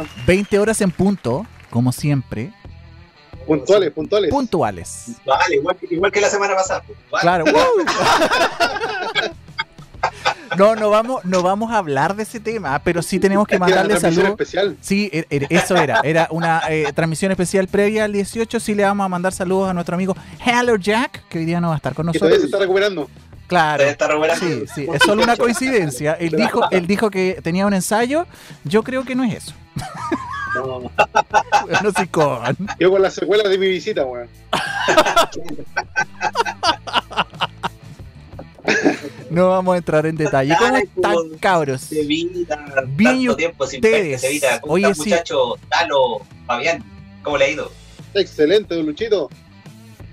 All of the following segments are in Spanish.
Seba. 20 horas en punto, como siempre. Puntuales, puntuales. Puntuales. Vale, igual, que- igual que la semana pasada. pues, vale. Claro. ¡Woo! No, no vamos, no vamos a hablar de ese tema, pero sí tenemos que Era mandarle transmisión saludos. especial. Sí, er- er- eso era. Era una eh, transmisión especial previa al 18. Sí le vamos a mandar saludos a nuestro amigo Hello Jack, que hoy día no va a estar con Que todavía se nosotros. está recuperando. Claro. Sí, sí, es solo una coincidencia. Él dijo, él dijo que tenía un ensayo. Yo creo que no es eso. No, No sé con. Yo con las secuelas de mi visita, weón. No vamos a entrar en detalle. ¿Cómo están, pues, cabros? se evita Bien, ¿y tanto tiempo sin ustedes? evita. ¿Cómo Oye, está, sí. muchacho? Talo, Fabián, ¿cómo le ha ido? Excelente, don Luchito.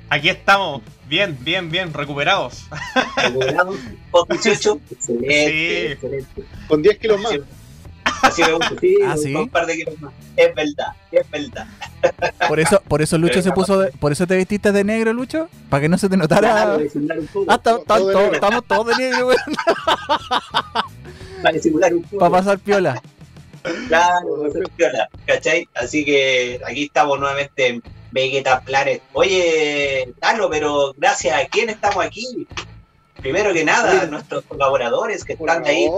Aquí estamos, bien, bien, bien, recuperados. ¿Recuperado? ¿Post 18? Excelente, Sí. excelente. Con 10 kilos más. Así, me gusta, sí, Ah, con ¿sí? un par de kilos más. Es verdad, es verdad. Por eso, por eso Lucho se puso, de- por eso te vestiste de negro, Lucho, para que no se te notara. Ah, estamos todos de negro, weón, Para disimular un poco. para pasar piola. Claro, no se piola, ¿cachai? Así que aquí estamos nuevamente en Vegeta Planet. Oye, Talo, pero gracias a quién estamos aquí. Primero que nada, nuestros colaboradores que están ahí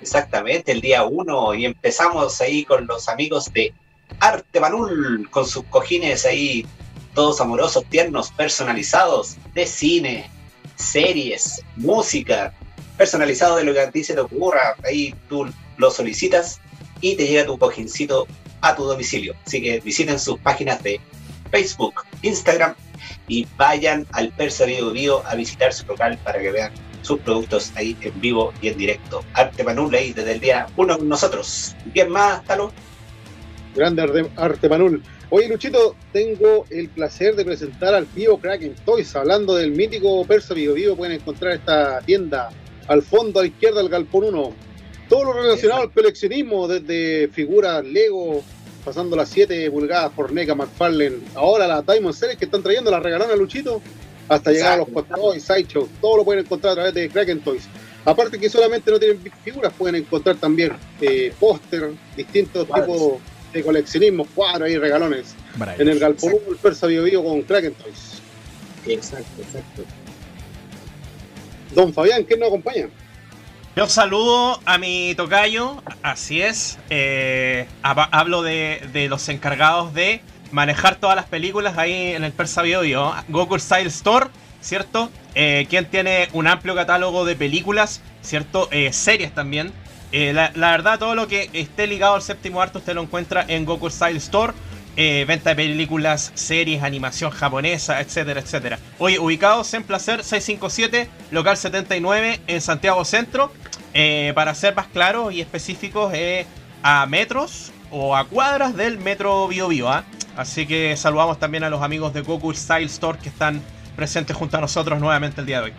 exactamente el día uno y empezamos ahí con los amigos de Arte Manul con sus cojines ahí todos amorosos, tiernos, personalizados de cine, series, música, personalizado de lo que a ti se te ocurra, ahí tú lo solicitas y te llega tu cojincito a tu domicilio. Así que visiten sus páginas de Facebook, Instagram y vayan al Persa Bio Bio a visitar su local para que vean sus productos ahí en vivo y en directo. Arte Manul ahí desde el día uno con nosotros. ¿Quién más, Talo? Grande Arte, Manul. Oye, Luchito, tengo el placer de presentar al tío Kraken Toys. Hablando del mítico Persa Vivo Vivo, pueden encontrar esta tienda al fondo a la izquierda del Galpón 1. Todo lo relacionado al coleccionismo, desde figuras Lego, pasando las 7 pulgadas por NECA, McFarlane, ahora la Diamond Series que están trayendo la regalona Luchito, hasta llegar a los. Hot Toys, Sideshow, todo lo pueden encontrar a través de Kraken Toys. Aparte que solamente no tienen figuras, pueden encontrar también eh, póster, distintos Cuadros. tipos de coleccionismo, cuadros y regalones. En el Galpón 1, el Persa Bio Bio con Kraken Toys. Exacto, exacto. Don Fabián, ¿quién nos acompaña? Yo saludo a mi tocayo, así es. eh, hab- hablo de, los encargados de manejar todas las películas ahí en el Persa Bio, Goku Style Store, ¿cierto? Eh, quien tiene un amplio catálogo de películas, ¿cierto? Eh, series también. La, la verdad, todo lo que esté ligado al séptimo arte usted lo encuentra en Goku Style Store. Eh, venta de películas, series, animación japonesa, etcétera, etcétera. Hoy ubicados en Placer 657, local 79 en Santiago Centro. Eh, para ser más claros y específicos, eh, a metros o a cuadras del metro Bio Bio. ¿ah? Así que saludamos también a los amigos de Goku Style Store que están presentes junto a nosotros nuevamente el día de hoy.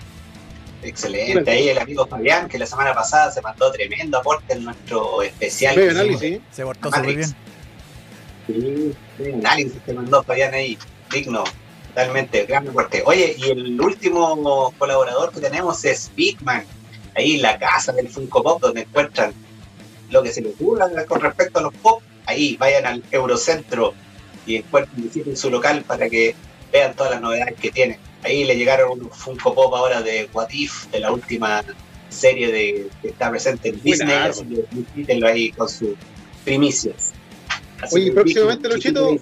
Excelente. Ahí el amigo Fabián, que la semana pasada se mandó tremendo aporte en nuestro especial. Se portó súper bien. Sí, sí, análisis que mandó Fabián ahí, digno, totalmente, gran aporte. Oye, y el último colaborador que tenemos es Bigman, ahí la casa del Funko Pop, donde encuentran lo que se les ocurra con respecto a los pop. Ahí vayan al Eurocentro y encuentren, visiten su local para que vean todas las novedades que tienen. Ahí le llegaron unos Funko Pop ahora de What If, de la última serie de, que está presente en Disney, así que visítenlo ahí con sus primicias. Así Oye, próximamente, Luchito,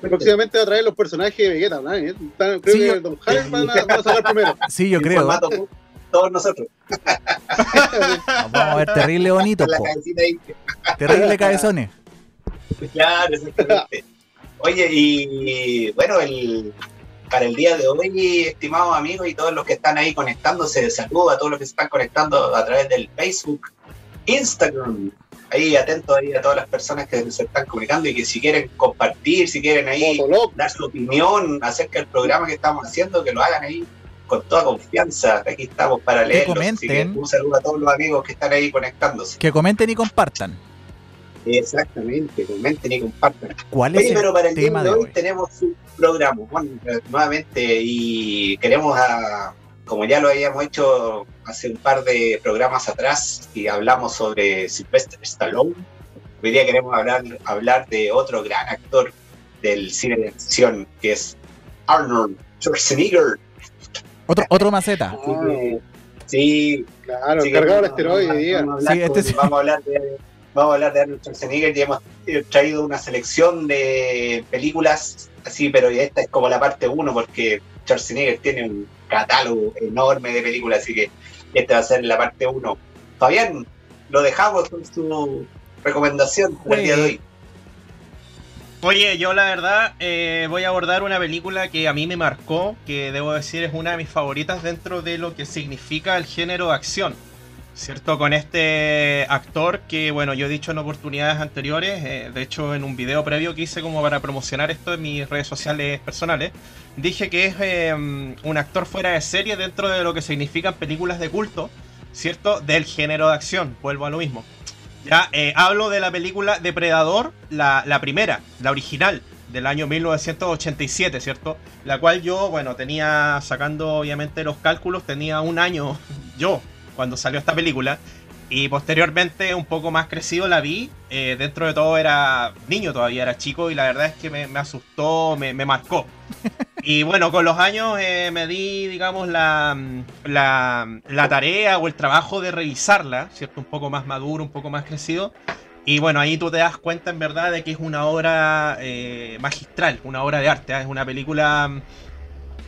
Próximamente va a traer los personajes de Vegeta, ¿no? Están- Creo Sí, que yo- Don Jaren van a, van a sacar primero. Sí, yo creo. formato todos nosotros. Nos vamos a ver terrible bonito, Con la po. cabecita ahí. Terrible cabezones. Claro, exactamente. Oye, y bueno, el, para el día de hoy, estimados amigos y todos los que están ahí conectándose, saludo a todos los que se están conectando a través del Facebook, Instagram. Ahí atentos ahí a todas las personas que se están comunicando y que si quieren compartir, si quieren ahí dar su opinión acerca del programa que estamos haciendo, que lo hagan ahí con toda confianza. Aquí estamos para leerlos. Así que comenten. un saludo a todos los amigos que están ahí conectándose. Que comenten y compartan. Exactamente, comenten y compartan. ¿Cuál Oye, es pero el para el tema día de hoy, hoy? tenemos un programa bueno, nuevamente y queremos a como ya lo habíamos hecho hace un par de programas atrás y hablamos sobre Sylvester Stallone, hoy día queremos hablar, hablar de otro gran actor del cine de acción, que es Arnold Schwarzenegger. Otro, otro maceta. Sí, claro, que cargado el vamos- asteroide hoy día. Vamos a hablar, Sí, este sí. vamos a hablar de, vamos a hablar de Arnold Schwarzenegger y hemos traído una selección de películas así, pero esta es como la parte 1 porque Schwarzenegger tiene un catálogo enorme de películas, así que esta va a ser la parte 1. Fabián, lo dejamos con su recomendación del día de hoy. Oye, yo la verdad eh, voy a abordar una película que a mí me marcó, que debo decir es una de mis favoritas dentro de lo que significa el género de acción. ¿Cierto? Con este actor que, bueno, yo he dicho en oportunidades anteriores, eh, de hecho en un video previo que hice como para promocionar esto en mis redes sociales personales, dije que es eh, un actor fuera de serie dentro de lo que significan películas de culto, ¿cierto? Del género de acción, vuelvo a lo mismo. Ya, eh, hablo de la película Depredador, la, la primera, la original, del año 1987, ¿cierto? La cual yo, bueno, tenía, sacando obviamente los cálculos, tenía un año yo cuando salió esta película. Y posteriormente, un poco más crecido, la vi. eh, dentro de todo era niño todavía, era chico y la verdad es que me, me asustó, me, me marcó. Y bueno, con los años eh, me di, digamos, la, la, la tarea o el trabajo de revisarla, ¿cierto? Un poco más maduro, un poco más crecido. Y bueno, ahí tú te das cuenta en verdad de que es una obra eh, magistral, una obra de arte. Es una película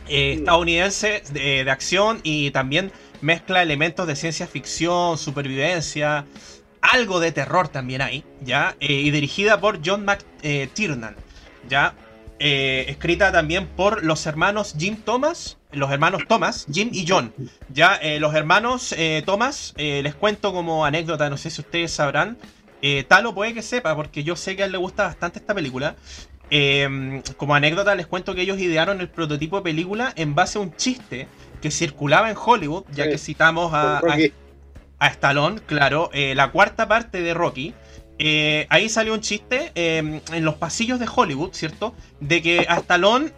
estadounidense de, de acción y también mezcla elementos de ciencia ficción, supervivencia, algo de terror también hay, ¿ya? Eh, y dirigida por John McTiernan, ¿ya? Eh, escrita también por los hermanos Jim Thomas, los hermanos Thomas, Jim y John. Ya, eh, los hermanos Thomas, les cuento como anécdota, no sé si ustedes sabrán, Talo puede que sepa, porque yo sé que a él le gusta bastante esta película. Como anécdota les cuento que ellos idearon el prototipo de película en base a un chiste que circulaba en Hollywood, ya Sí. que citamos a, a, Stallone, claro, eh, la cuarta parte de Rocky. eh, ahí salió un chiste eh, en los pasillos de Hollywood, ¿cierto? De que a Stallone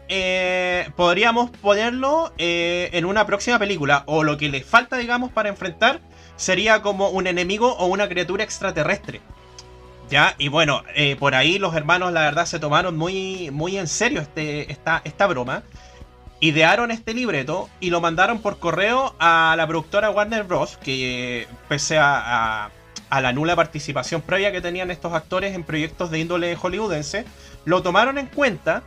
podríamos ponerlo en una próxima película, o lo que le falta, digamos, para enfrentar sería como un enemigo o una criatura extraterrestre. ¿Ya? Y bueno, por ahí los hermanos, la verdad, se tomaron muy, muy en serio este, esta, esta broma. Idearon este libreto y lo mandaron por correo a la productora Warner Bros. Que pese a, la nula participación previa que tenían estos actores en proyectos de índole hollywoodense, lo tomaron en cuenta.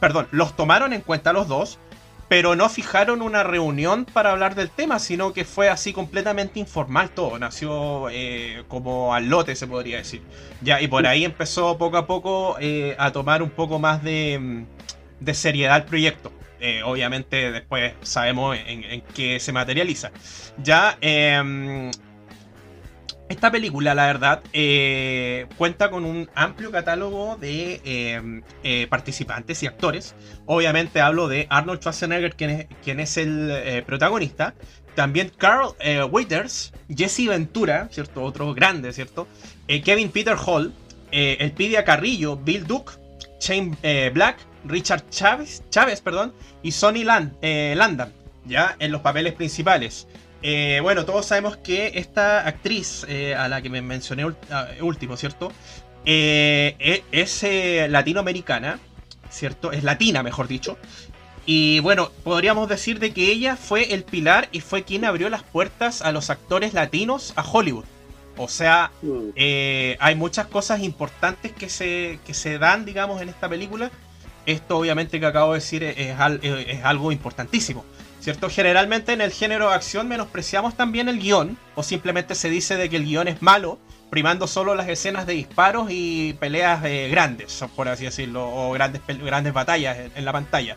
perdón, los tomaron en cuenta los dos, pero no fijaron una reunión para hablar del tema, sino que fue así completamente informal todo. Nació eh, como al lote, se podría decir. Ya, y por ahí empezó poco a poco eh, a tomar un poco más de, de seriedad el proyecto. Eh, obviamente después sabemos en, qué se materializa. Ya, em, esta película, la verdad, eh, cuenta con un amplio catálogo de eh, eh, participantes y actores. Obviamente hablo de Arnold Schwarzenegger, quien es, quien es el protagonista. También Carl Waiters, Jesse Ventura, ¿cierto? Otro grande, ¿cierto? Kevin Peter Hall, eh, Elpidia Carrillo, Bill Duke, Shane Black, Richard Chávez, Chávez perdón, y Sonny Land, eh, Landam, ya en los papeles principales. Eh, bueno, todos sabemos que esta actriz eh, a la que me mencioné ah, último, ¿cierto? E- es latinoamericana, ¿cierto? Es latina, mejor dicho. Y bueno, podríamos decir de que ella fue el pilar y fue quien abrió las puertas a los actores latinos a Hollywood. O sea, Mm. eh, hay muchas cosas importantes que se, que se dan, digamos, en esta película. Esto obviamente que acabo de decir es, es al- es algo importantísimo. ¿Cierto? Generalmente en el género de acción menospreciamos también el guion, o simplemente se dice de que el guion es malo, primando solo las escenas de disparos y peleas eh, grandes, por así decirlo, o grandes, grandes batallas en, en la pantalla.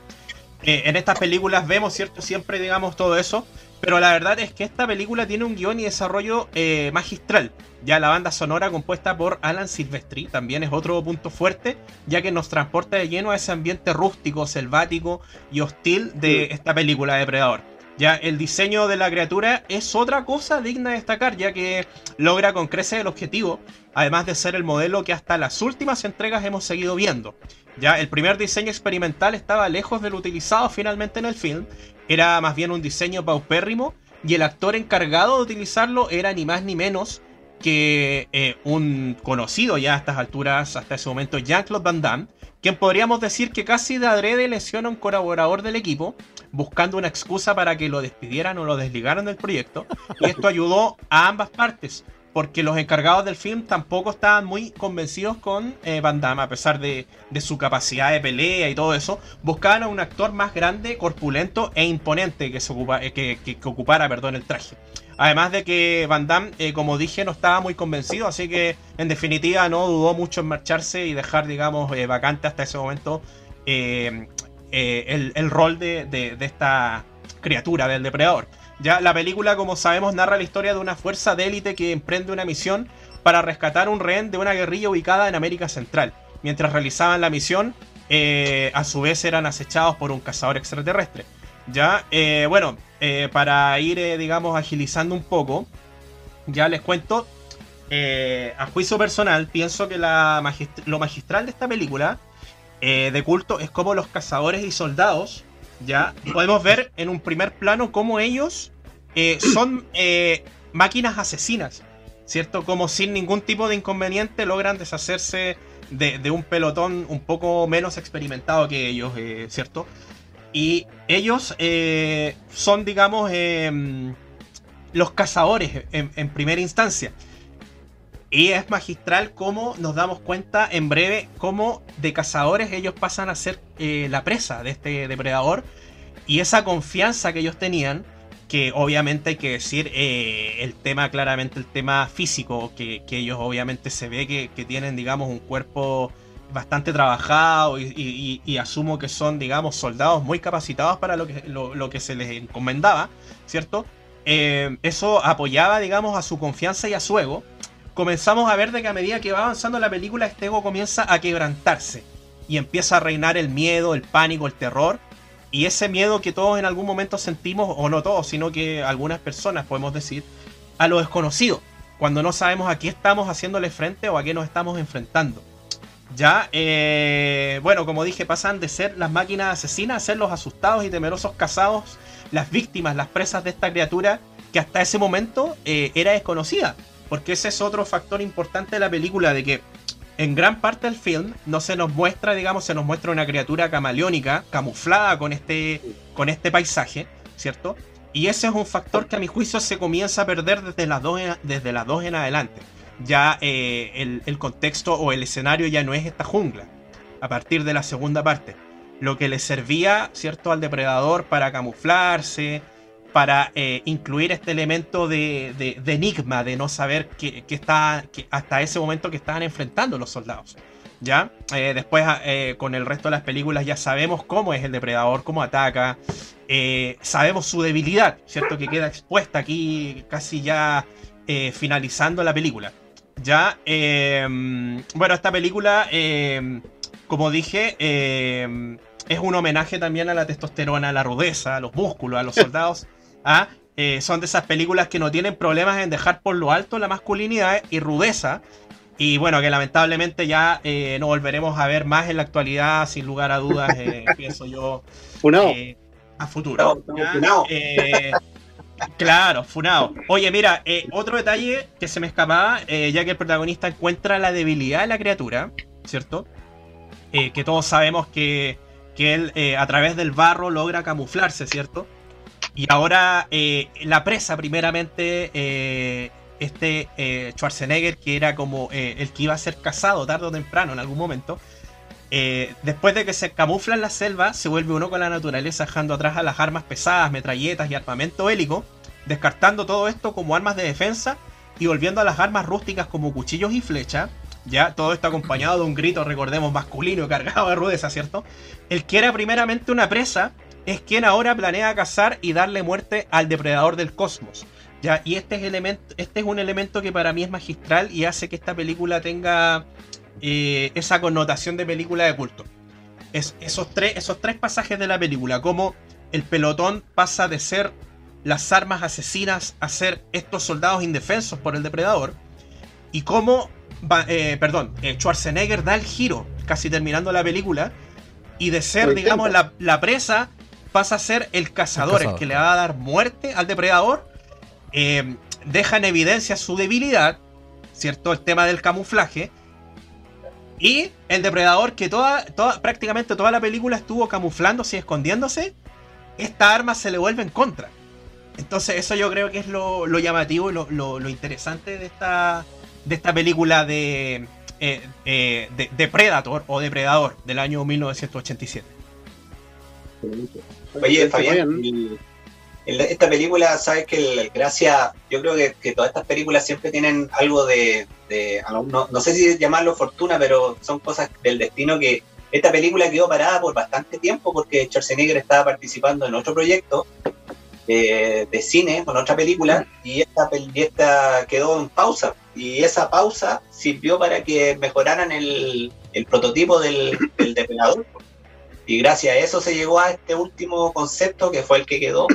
Eh, en estas películas vemos, ¿cierto? Siempre digamos todo eso, pero la verdad es que esta película tiene un guion y desarrollo eh, magistral. Ya la banda sonora compuesta por Alan Silvestri también es otro punto fuerte, ya que nos transporta de lleno a ese ambiente rústico, selvático y hostil de esta película Depredador. Ya el diseño de la criatura es otra cosa digna de destacar, ya que logra con creces el objetivo, además de ser el modelo que hasta las últimas entregas hemos seguido viendo. Ya el primer diseño experimental estaba lejos del utilizado finalmente en el film, era más bien un diseño paupérrimo y el actor encargado de utilizarlo era ni más ni menos que eh, un conocido ya a estas alturas, hasta ese momento, Jean-Claude Van Damme, quien podríamos decir que casi de adrede lesiona a un colaborador del equipo, buscando una excusa para que lo despidieran o lo desligaran del proyecto, y esto ayudó a ambas partes, porque los encargados del film tampoco estaban muy convencidos con eh, Van Damme, a pesar de, su capacidad de pelea y todo eso. Buscaban a un actor más grande, corpulento e imponente que, se ocupa, eh, que, ocupara el traje. Además de que Van Damme, eh, como dije, no estaba muy convencido, así que en definitiva no dudó mucho en marcharse y dejar, digamos, vacante hasta ese momento el, rol de esta criatura del depredador. Ya la película, como sabemos, narra la historia de una fuerza de élite que emprende una misión para rescatar un rehén de una guerrilla ubicada en América Central. Mientras realizaban la misión, eh, a su vez eran acechados por un cazador extraterrestre. Ya, eh, bueno, eh, para ir, digamos, agilizando un poco, ya les cuento. a juicio personal, pienso que la lo magistral de esta película de culto es como los cazadores y soldados, ya podemos ver en un primer plano cómo ellos eh, son eh, máquinas asesinas, ¿cierto? Como sin ningún tipo de inconveniente logran deshacerse de, un pelotón un poco menos experimentado que ellos, eh, ¿cierto? Y ellos son, digamos, los cazadores en, primera instancia. Y es magistral cómo nos damos cuenta en breve cómo de cazadores ellos pasan a ser la presa de este depredador. Y esa confianza que ellos tenían que obviamente hay que decir eh, el tema, claramente el tema físico, que, ellos obviamente se ve que, tienen, digamos, un cuerpo bastante trabajado y, asumo que son, digamos, soldados muy capacitados para lo que, lo, que se les encomendaba, ¿cierto? Eh, eso apoyaba, digamos, a su confianza y a su ego. Comenzamos a ver de que a medida que va avanzando la película, este ego comienza a quebrantarse y empieza a reinar el miedo, el pánico, el terror y ese miedo que todos en algún momento sentimos, o no todos, sino que algunas personas podemos decir, a lo desconocido, cuando no sabemos a qué estamos haciéndole frente o a qué nos estamos enfrentando. Ya, eh, bueno, como dije, pasan de ser las máquinas asesinas a ser los asustados y temerosos cazados, las víctimas, las presas de esta criatura que hasta ese momento eh, era desconocida. Porque ese es otro factor importante de la película, de que en gran parte del film no se nos muestra, digamos, se nos muestra una criatura camaleónica, camuflada con este, con este paisaje, ¿cierto? Y ese es un factor que a mi juicio se comienza a perder desde las dos en, desde las dos en adelante. Ya eh, el, contexto o el escenario ya no es esta jungla, a partir de la segunda parte. Lo que le servía, ¿cierto?, al depredador para camuflarse, para eh, incluir este elemento de, enigma, de no saber qué, está, hasta ese momento que estaban enfrentando los soldados. ¿Ya? Eh, después, eh, con el resto de las películas, ya sabemos cómo es el depredador, cómo ataca. sabemos su debilidad, ¿cierto? Que queda expuesta aquí casi ya finalizando la película. Ya, bueno, esta película, como dije, es un homenaje también a la testosterona, a la rudeza, a los músculos, a los soldados. ¿Ah? Eh, son de esas películas que no tienen problemas en dejar por lo alto la masculinidad y rudeza. Y bueno, que lamentablemente ya eh, no volveremos a ver más en la actualidad, sin lugar a dudas, eh, pienso yo. a futuro. claro, funado. Oye, mira, otro detalle que se me escapaba, ya que el protagonista encuentra la debilidad de la criatura, ¿cierto? que todos sabemos que, que él a través del barro logra camuflarse, ¿cierto? Y ahora eh, la presa, primeramente, eh, este eh, Schwarzenegger, que era como el que iba a ser cazado tarde o temprano en algún momento, después de que se camufla en la selva, se vuelve uno con la naturaleza, dejando atrás a las armas pesadas, metralletas y armamento bélico, descartando todo esto como armas de defensa y volviendo a las armas rústicas como cuchillos y flechas. Ya, todo esto acompañado de un grito, recordemos, masculino, cargado de rudeza, ¿cierto? El que era primeramente una presa, es quien ahora planea cazar y darle muerte al depredador del cosmos. ¿ya? Y este es, elemento, este es un elemento que para mí es magistral y hace que esta película tenga eh, esa connotación de película de culto. Es, esos, tres, esos tres pasajes de la película, como el pelotón pasa de ser las armas asesinas a ser estos soldados indefensos por el depredador, y cómo, eh, perdón, eh, Schwarzenegger da el giro, casi terminando la película, y de ser, digamos, la, la, presa pasa a ser el cazador, el, cazador, que le va a dar muerte al depredador. Eh, deja en evidencia su debilidad, ¿cierto? El tema del camuflaje. Y el depredador que toda, toda, prácticamente toda la película estuvo camuflándose y escondiéndose, esta arma se le vuelve en contra. Entonces eso yo creo que es lo, lo llamativo y lo, lo- lo interesante de esta, de esta película de, eh, eh, de, de Predator o Depredador del año 1987. Oye, Fabián, Fabián. el- el- esta película, sabes que el- gracias, yo creo que, que todas estas películas siempre tienen algo de, de- no, no sé si llamarlo fortuna, pero son cosas del destino que esta película quedó parada por bastante tiempo porque Schwarzenegger estaba participando en otro proyecto eh, de cine con otra película y esta, y esta quedó en pausa. Y esa pausa sirvió para que mejoraran el, el prototipo del, del depredador y gracias a eso se llegó a este último concepto que fue el que quedó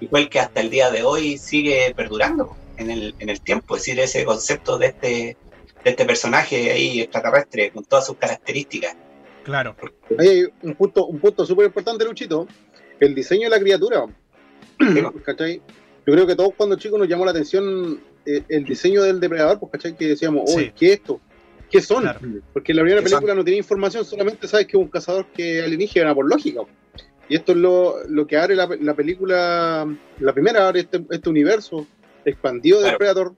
y fue el que hasta el día de hoy sigue perdurando en el, en el tiempo, es decir, ese concepto de este, de este personaje ahí extraterrestre con todas sus características. Claro. Ahí hay un punto, un punto súper importante, Luchito. El diseño de la criatura. ¿Cachai? Yo creo que todos cuando chicos nos llamó la atención eh, el diseño del depredador, pues, ¿cachai? Que decíamos, Sí. oye, ¿qué es esto? ¿Qué son? Claro. Porque la primera película no tiene información, solamente sabes que es un cazador que alienígena por lógica. Y esto es lo, lo que abre la, la película, la primera abre este, este universo expandido de Claro. Predator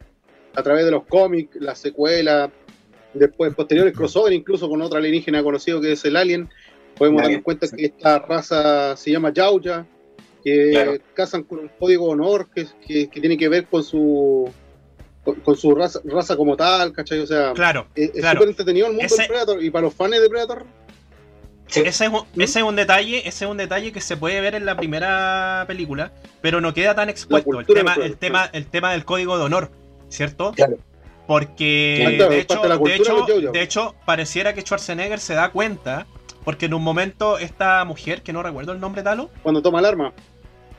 a través de los cómics, las secuelas, después posteriores crossover incluso con otra alienígena conocido que es el Alien. Podemos Alien, darnos cuenta sí. que esta raza se llama Yauya, que Claro. cazan con un código de honor que, que, que tiene que ver con su con, con su raza, raza como tal, ¿cachai? O sea, Claro. es es claro. súper entretenido el mundo Ese- del Predator y para los fans de Predator, Sí, Ese es, un, ese es un detalle, ese es un detalle que se puede ver en la primera película, pero no queda tan expuesto. El tema, del el tema, el tema del código de honor, ¿cierto? Claro. Porque claro, de, hecho, de hecho, de hecho, pareciera que Schwarzenegger se da cuenta, porque en un momento esta mujer, que no recuerdo el nombre talo, cuando toma el arma.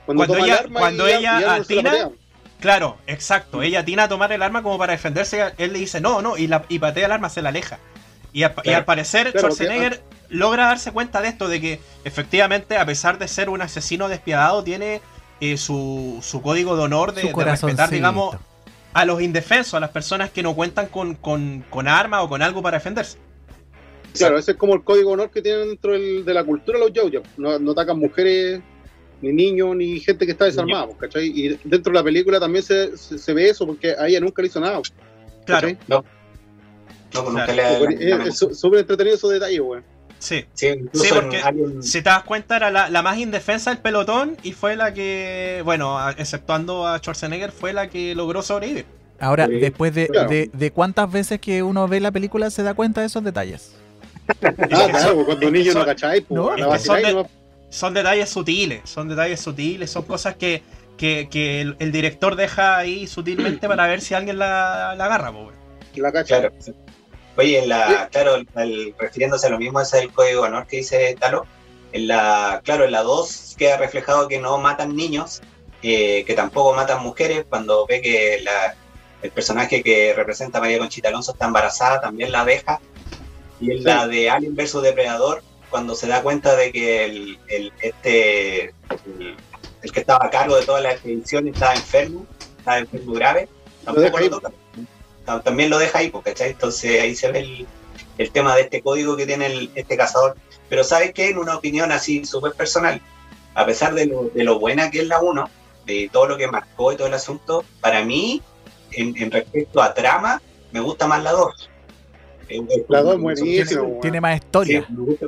Cuando, Cuando toma ella- el arma cuando y, ella y Arnold se la atina. Claro, exacto. Ella atina a tomar el arma como para defenderse. Él le dice no, no, y, la, y patea el arma, se la aleja. Y, a- y Claro. al parecer, Claro, Schwarzenegger logra darse cuenta de esto: de que efectivamente, a pesar de ser un asesino despiadado, tiene eh, su, su código de honor de, respetar, digamos, a los indefensos, a las personas que no cuentan con, con, con arma o con algo para defenderse. Claro, ese es como el código de honor que tienen dentro del- de la cultura los yo No, no atacan mujeres, ni niños, ni gente que está desarmada, ¿cachai? Y dentro de la película también se, se, se ve eso, porque a ella nunca le hizo nada. Claro, ¿cachai? no, pues nunca Claro. le- le- Es súper entretenido esos detalles, güey. sí. Sí, incluso Sí, porque- Si te das cuenta, era la, la más indefensa del pelotón y fue la que, bueno, exceptuando a Schwarzenegger, fue la que logró sobrevivir. Ahora, Sí, después de, claro. de, de cuántas veces que uno ve la película se da cuenta de esos detalles. Ah, claro, son- pues, cuando es que niño no son- cachai, pues, no, son detalles sutiles, son detalles sutiles, son cosas que, que, que el, el director deja ahí sutilmente para ver si alguien la, la agarra, po, güey. la cacha. Claro. Oye, en la, claro, el- refiriéndose a lo mismo, ese es el código de honor que dice Talo. En la, claro, en la 2 queda reflejado que no matan niños, eh, que tampoco matan mujeres. Cuando ve que la- el personaje que representa a María Conchita Alonso está embarazada, también la deja. Y en Sí. la de Alien vs Depredador, cuando se da cuenta de que el, el- este, el, el que estaba a cargo de toda la expedición estaba enfermo, estaba enfermo grave, tampoco lo toca ta- también lo deja ahí, ¿cachai? Entonces ahí se ve el, el tema de este código que tiene el- este cazador. Pero ¿sabes qué? En una opinión así súper personal, a pesar de lo, de lo buena que es la 1, de todo lo que marcó y todo el asunto, para mí, en, en respecto a trama, me gusta más la 2. Eh, eh, La dos es me- buenísima, Tiene, tiene más Sí, historia. me gusta.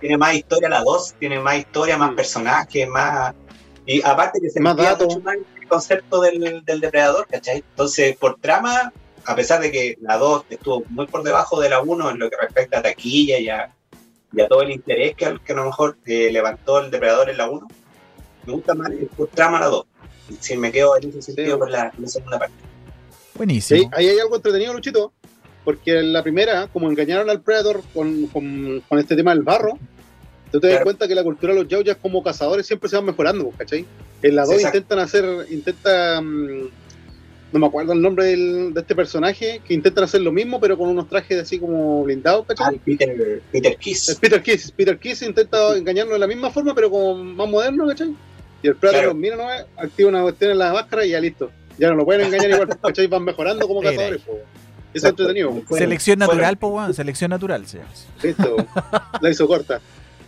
Tiene más historia la 2, tiene más historia, más Mm. personajes, más... Y aparte que se Más mucho más el concepto del, del depredador, ¿cachai? Entonces, por trama, a pesar de que la 2 estuvo muy por debajo de la 1 en lo que respecta a taquilla y a, y a todo el interés que, que a lo mejor eh, levantó el depredador en la 1, me gusta más eh, por trama la 2. Si me quedo en ese sentido Sí. por la, segunda parte. Buenísimo. Sí, ahí hay algo entretenido, Luchito, porque en la primera, como engañaron al Predator con, con, con este tema del barro, tú te das Claro. cuenta que la cultura de los yauyas como cazadores siempre se van mejorando, ¿cachai? En la 2 Sí, exacto. intentan hacer, intentan no me acuerdo el nombre del- de este personaje, que intentan hacer lo mismo, pero con unos trajes así como blindados, Ah, ¿cachai? Peter, Peter Es Kiss. Peter Kiss. Peter Kiss intenta engañarlo de la misma forma, pero como más moderno, ¿cachai? Y el Predator Claro. los mira, ¿no? activa una cuestión en la máscara y ya listo. Ya no lo pueden engañar igual, ¿cachai? Van mejorando como cazadores, po. Eso es Exacto. entretenido, po. Fueron- Selección natural, pues, weón. Selección natural, sí. Listo. La hizo corta.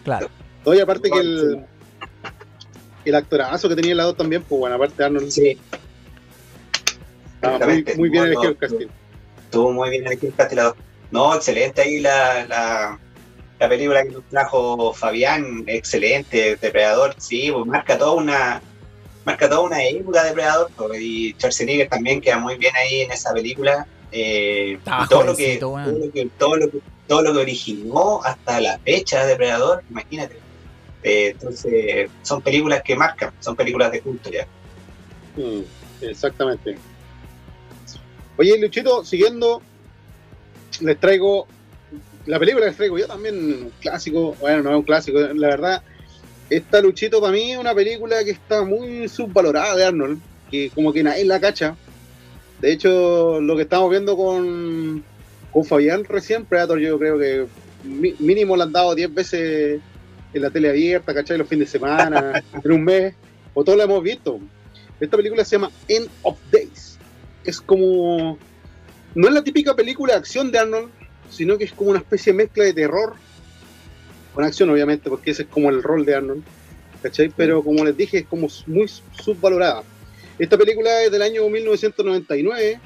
Claro. Oye, aparte que el, el actorazo que tenía el lado también, pues bueno, aparte Arnold Sí, estaba muy, muy bien No, elegido el casting. estuvo muy bien aquí el castelador. No, excelente ahí la, la, la película que nos trajo Fabián, excelente, Depredador, sí, pues marca toda una marca toda una época de Depredador, y Schwarzenegger también queda muy bien ahí en esa película. Eh, y todo, lo que, todo, lo que, todo, lo que, todo lo que originó hasta la fecha de Depredador, imagínate. Eh, entonces, son películas que marcan, son películas de culto ya. Mm, exactamente. Oye, Luchito, siguiendo, les traigo la película que les traigo yo también, un clásico, bueno, no es un clásico, la verdad, esta Luchito para mí es una película que está muy subvalorada de Arnold, que como que nadie la cacha. De hecho, lo que estamos viendo con, con Fabián recién, Predator yo creo que mínimo le han dado 10 veces en la tele abierta, ¿cachai? Los fines de semana, en un mes, o todos lo hemos visto. Esta película se llama End of Days. Es como. No es la típica película de acción de Arnold, sino que es como una especie de mezcla de terror con acción, obviamente, porque ese es como el rol de Arnold. ¿Cachai? Pero como les dije, es como muy subvalorada. Esta película es del año 1999,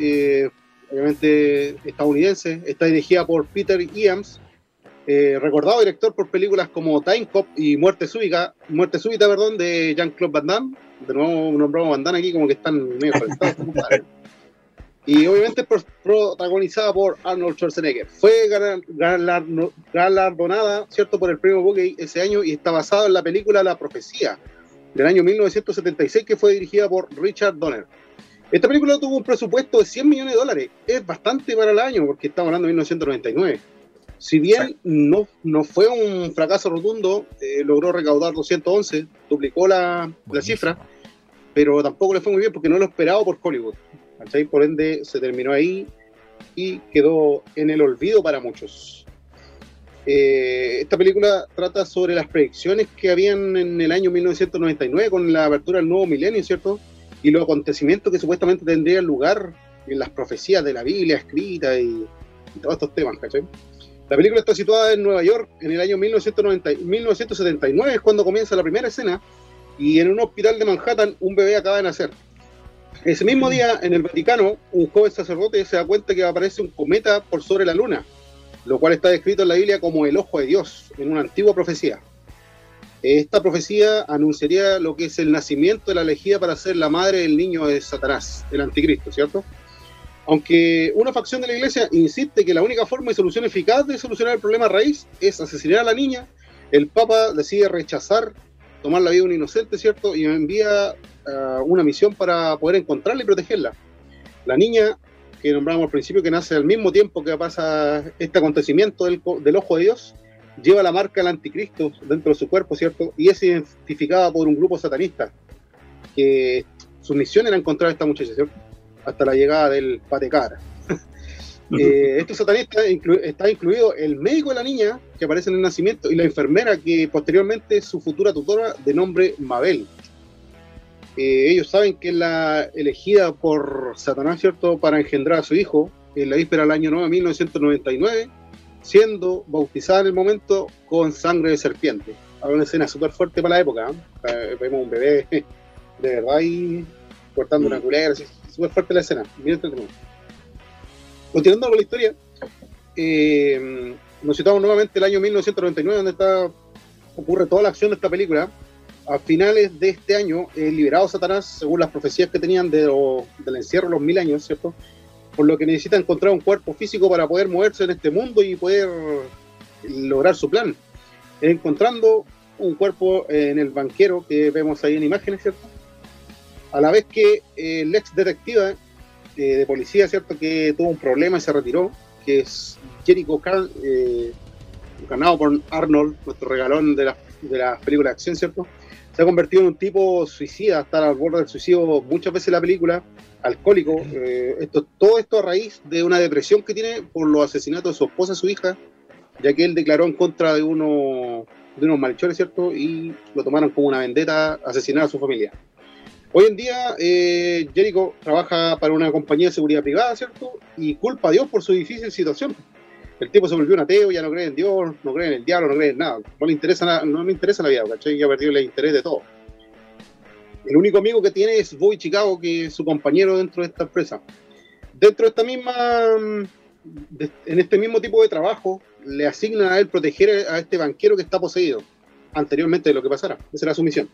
eh, obviamente estadounidense. Está dirigida por Peter Iams, eh, recordado director por películas como Time Cop y Muerte Súbita, Muerte Súbita, perdón, de Jean-Claude Van Damme. De nuevo nombramos Van Damme aquí como que están medio conectados. y obviamente pro- protagonizada por Arnold Schwarzenegger. Fue galardonada, ¿cierto?, por el premio Bogey ese año y está basada en la película La Profecía del año 1976 que fue dirigida por Richard Donner. Esta película tuvo un presupuesto de 100 millones de dólares. Es bastante para el año porque estamos hablando de 1999. Si bien no, no fue un fracaso rotundo, eh, logró recaudar 211, duplicó la, la cifra, pero tampoco le fue muy bien porque no lo esperaba por Hollywood. ¿cachai? Por ende, se terminó ahí y quedó en el olvido para muchos. Eh, esta película trata sobre las predicciones que habían en el año 1999 con la apertura del nuevo milenio, ¿cierto? Y los acontecimientos que supuestamente tendrían lugar en las profecías de la Biblia escrita y, y todos estos temas, ¿cachai? La película está situada en Nueva York en el año 1990 1979, es cuando comienza la primera escena, y en un hospital de Manhattan un bebé acaba de nacer. Ese mismo día, en el Vaticano, un joven sacerdote se da cuenta que aparece un cometa por sobre la luna, lo cual está descrito en la Biblia como el ojo de Dios, en una antigua profecía. Esta profecía anunciaría lo que es el nacimiento de la elegida para ser la madre del niño de Satanás, el anticristo, ¿cierto? Aunque una facción de la iglesia insiste que la única forma y solución eficaz de solucionar el problema raíz es asesinar a la niña, el Papa decide rechazar tomar la vida de un inocente, ¿cierto? Y envía uh, una misión para poder encontrarla y protegerla. La niña, que nombramos al principio, que nace al mismo tiempo que pasa este acontecimiento del, del ojo de Dios, lleva la marca del anticristo dentro de su cuerpo, ¿cierto? Y es identificada por un grupo satanista, que su misión era encontrar a esta muchacha, ¿cierto? Hasta la llegada del patecara. eh, estos satanistas inclu está incluido el médico de la niña que aparece en el nacimiento y la enfermera que posteriormente es su futura tutora de nombre Mabel. Eh, ellos saben que es la elegida por Satanás, ¿cierto?, para engendrar a su hijo en la víspera del año 9, 1999, siendo bautizada en el momento con sangre de serpiente. Una escena súper fuerte para la época. ¿eh? Vemos un bebé de verdad ahí cortando una culera, súper fuerte la escena. Bien. Continuando con la historia, eh, nos citamos nuevamente el año 1999, donde está, ocurre toda la acción de esta película. A finales de este año, el liberado Satanás, según las profecías que tenían de lo, del encierro los mil años, ¿cierto? Por lo que necesita encontrar un cuerpo físico para poder moverse en este mundo y poder lograr su plan. Encontrando un cuerpo en el banquero que vemos ahí en imágenes, ¿cierto? A la vez que el ex detective eh, de policía, ¿cierto? Que tuvo un problema y se retiró, que es Jericho Carl, eh, ganado por Arnold, nuestro regalón de la, de la película de acción, ¿cierto? Se ha convertido en un tipo suicida, está al borde del suicidio muchas veces en la película. alcohólico. Eh, esto, todo esto a raíz de una depresión que tiene por los asesinatos de su esposa y su hija, ya que él declaró en contra de, uno, de unos malhechores, ¿cierto? Y lo tomaron como una vendetta, asesinar a su familia. Hoy en día, eh, Jericho trabaja para una compañía de seguridad privada, ¿cierto? Y culpa a Dios por su difícil situación. El tipo se volvió un ateo, ya no cree en Dios, no cree en el diablo, no cree en nada. No le interesa, no le interesa la vida, ¿cachai? Ya ha perdido el interés de todo. El único amigo que tiene es Bobby Chicago, que es su compañero dentro de esta empresa. Dentro de esta misma, en este mismo tipo de trabajo, le asignan a él proteger a este banquero que está poseído, anteriormente de lo que pasara. Esa era su misión.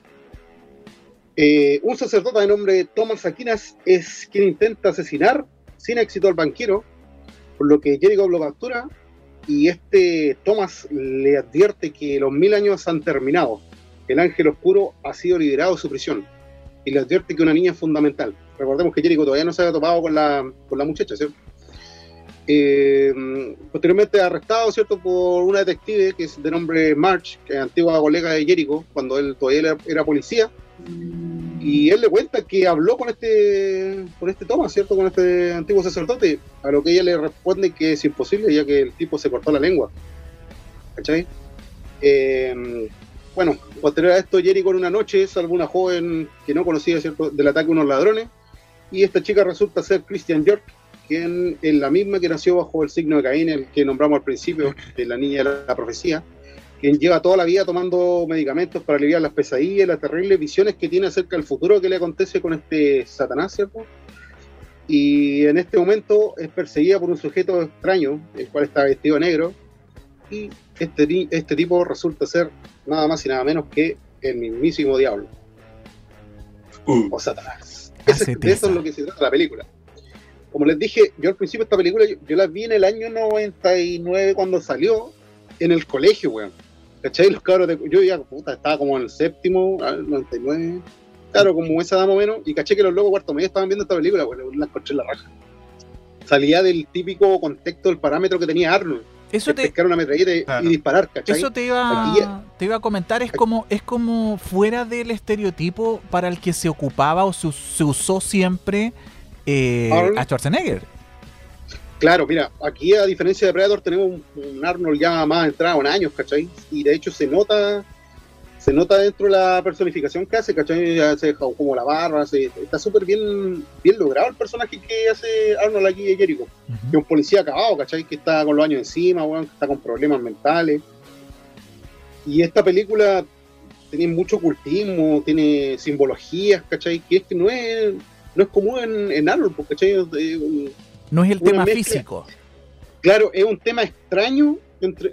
Eh, un sacerdote de nombre Thomas Aquinas es quien intenta asesinar sin éxito al banquero, por lo que Jericho lo captura y este Thomas le advierte que los mil años han terminado. El ángel oscuro ha sido liberado de su prisión y le advierte que una niña es fundamental. Recordemos que Jericho todavía no se había topado con la, con la muchacha, ¿cierto? Eh, posteriormente arrestado, ¿cierto?, por una detective que es de nombre March, que es antigua colega de Jericho, cuando él todavía era, policía. Y él le cuenta que habló con este, con este Thomas, ¿cierto?, con este antiguo sacerdote, a lo que ella le responde que es imposible, ya que el tipo se cortó la lengua. ¿Cachai? Eh, bueno, posterior a esto, Jericho en una noche salvó una joven que no conocía del ataque de unos ladrones, y esta chica resulta ser Christian York, quien es la misma que nació bajo el signo de Caín, el que nombramos al principio, de la niña de la profecía, quien lleva toda la vida tomando medicamentos para aliviar las pesadillas, las terribles visiones que tiene acerca del futuro que le acontece con este Satanás, ¿cierto? Y en este momento es perseguida por un sujeto extraño, el cual está vestido de negro, y este, este tipo resulta ser nada más y nada menos que el mismísimo diablo. Uh. O Satanás. eso es lo que se trata la película. Como les dije, yo al principio esta película, yo, la vi en el año 99 cuando salió, en el colegio, weón. ¿Cachai? Los cabros de, yo ya, puta, estaba como en el séptimo, 99, claro, como esa edad más o menos, y caché que los locos cuarto medio estaban viendo esta película, weón, la encontré en la raja. Salía del típico contexto, el parámetro que tenía Arnold eso te, una y, disparar, Eso te iba, te iba a comentar, es como, es como fuera del estereotipo para el que se ocupaba o se, usó siempre eh, a Schwarzenegger. Claro, mira, aquí a diferencia de Predator tenemos un, Arnold ya más entrado en años, ¿cachai? Y de hecho se nota se nota dentro de la personificación que hace, ¿cachai? Hace como la barra, está súper bien, bien logrado el personaje que hace Arnold aquí de Jericho. Que es un policía acabado, ¿cachai? Que está con los años encima, que está con problemas mentales. Y esta película tiene mucho ocultismo, tiene simbologías, ¿cachai? Que es que no es, no es común en, en Arnold, ¿cachai? No es el tema físico. Claro, es un tema extraño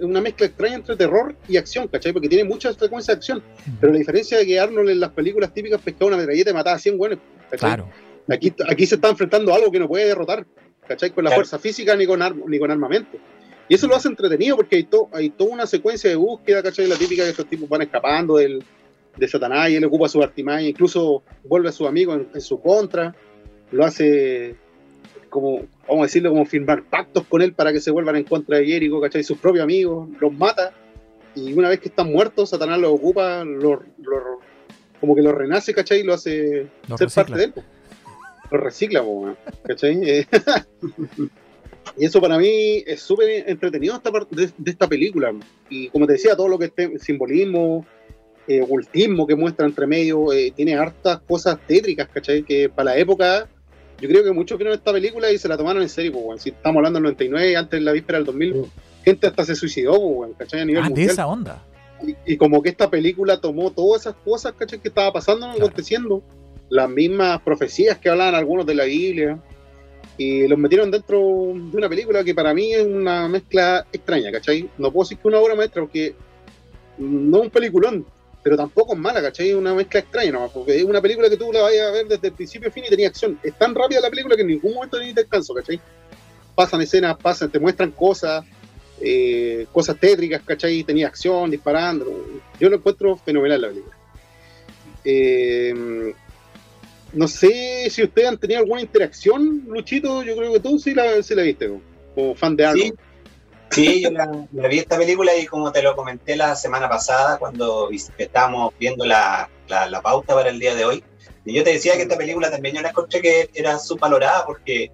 una mezcla extraña entre terror y acción, ¿cachai? Porque tiene muchas frecuencias de acción. Pero la diferencia de que Arnold en las películas típicas pescaba una metralleta y mataba a 100 buenos, Claro. Aquí, aquí se está enfrentando a algo que no puede derrotar, ¿cachai? Con la fuerza física ni con, ni con armamento. Y eso lo hace entretenido porque hay, hay toda una secuencia de búsqueda, ¿cachai? La típica que estos tipos van escapando del, de Satanás y él ocupa su artimaña, incluso vuelve a su amigo en su contra, lo hace como, vamos a decirlo, como firmar pactos con él para que se vuelvan en contra de Jericho, ¿cachai? Sus propios amigos, los mata, y una vez que están muertos, Satanás los ocupa, como que los renace, ¿cachai? Y lo hace ser parte de él. Lo recicla, ¿cachai? y eso para mí es súper entretenido esta parte de, esta película. Y como te decía, todo lo que es simbolismo, eh, ocultismo que muestra entre medio, eh, tiene hartas cosas tétricas, ¿cachai? Que para la época yo creo que muchos vieron esta película y se la tomaron en serio, pues, Si estamos hablando del 99, antes de la víspera del 2000, gente hasta se suicidó, pues, ¿cachai? A nivel ah, de esa onda. Y, como que esta película tomó todas esas cosas, ¿cachai? Que estaba pasando, aconteciendo. Las mismas profecías que hablaban algunos de la Biblia. Y los metieron dentro de una película que para mí es una mezcla extraña, ¿cachai? No puedo decir que una obra maestra, porque no es un peliculón, pero tampoco es mala, ¿cachai? Es una mezcla extraña nomás, porque es una película que tú la vayas a ver desde el principio a fin y tenía acción. Es tan rápida la película que en ningún momento tenés descanso, ¿cachai? Pasan escenas, pasan, te muestran cosas, eh, cosas tétricas, ¿cachai? Tenía acción, disparando. Yo lo encuentro fenomenal la película. Eh, no sé si ustedes han tenido alguna interacción, Luchito, yo creo que tú sí la, sí la viste, como fan de algo. Sí, yo la, vi esta película y como te lo comenté la semana pasada cuando estábamos viendo la, pauta para el día de hoy, Y yo te decía que esta película también yo la encontré que era subvalorada porque,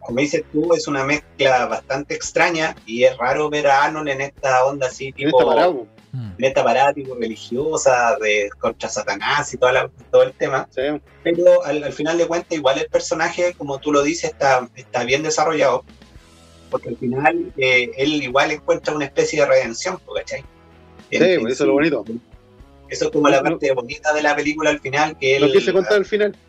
como dices tú, es una mezcla bastante extraña y es raro ver a Arnold en esta onda así, tipo. En esta parada. Mm. en esta parada tipo religiosa de contra Satanás y toda la- todo el tema. Sí. Pero al, al final de cuentas, igual el personaje, como tú lo dices, está, está bien desarrollado. Porque al final eh, él igual encuentra una especie de redención, ¿cachai? Sí, En- pues, eso es lo bonito. Eso es como la no. parte bonita de la película al final, que él... Lo quise contar al final.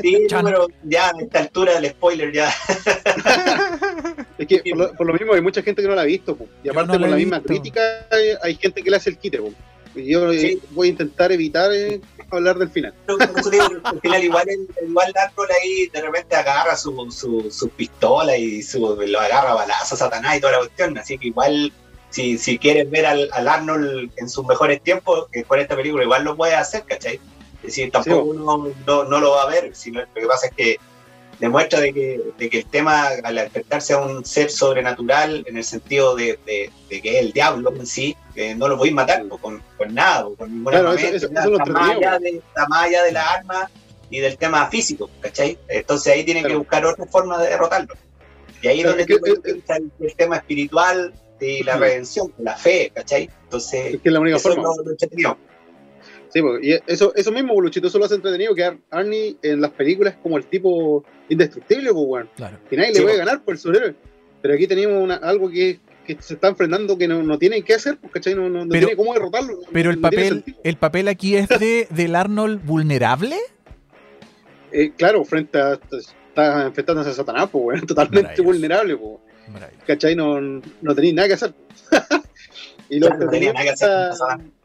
Sí, pero ya a esta altura del spoiler ya... Es que por lo, por lo mismo hay mucha gente que no la ha visto, po. y aparte no por la misma visto. crítica hay, hay gente que le hace el quite. po. Yo eh, Sí. voy a intentar evitar eh, hablar del final. Al final igual, el- igual ahí de repente agarra su, su, su pistola y su, lo agarra a balazo Satanás y toda la cuestión. Así que igual, si, si quieres ver al, al Arnold en sus mejores tiempos, que con esta película igual lo puedes hacer, ¿cachai? Es decir, tampoco uno no, no lo va a ver, sino lo que pasa es que demuestra de que, de que el tema, al enfrentarse a un ser sobrenatural, en el sentido de, de- de que es el diablo en sí, eh, no lo podéis matar po, con, con nada, po, con ninguna Claro, eso- eso- nada, eso es allá de- más allá de la arma y del tema físico, ¿cachai? Entonces ahí tienen que buscar otra forma de derrotarlo. Y ahí es donde es que- tú entra el, el tema espiritual y la redención, la fe, ¿cachai? Entonces, Es que es la única es forma. lo, lo entretenido. Sí, po, y eso, eso mismo, Luchito, eso lo hace entretenido, que Ar- Arnie en las películas es como el tipo indestructible, pues, weón. Claro. Que nadie Sí, le puede po. ganar por el superhéroe. Pero aquí tenemos una, algo que, que se está enfrentando que no, no tienen que hacer, pues, ¿cachai? No, no, no Pero- tiene cómo derrotarlo. Pero el papel, el papel aquí es de del Arnold vulnerable. Eh, claro, frente a. Está enfrentándose a Satanás, pues, weón. Totalmente vulnerable, pues. ¿cachai? No, no tenéis nada que hacer. y lo no tenía nada que hacer.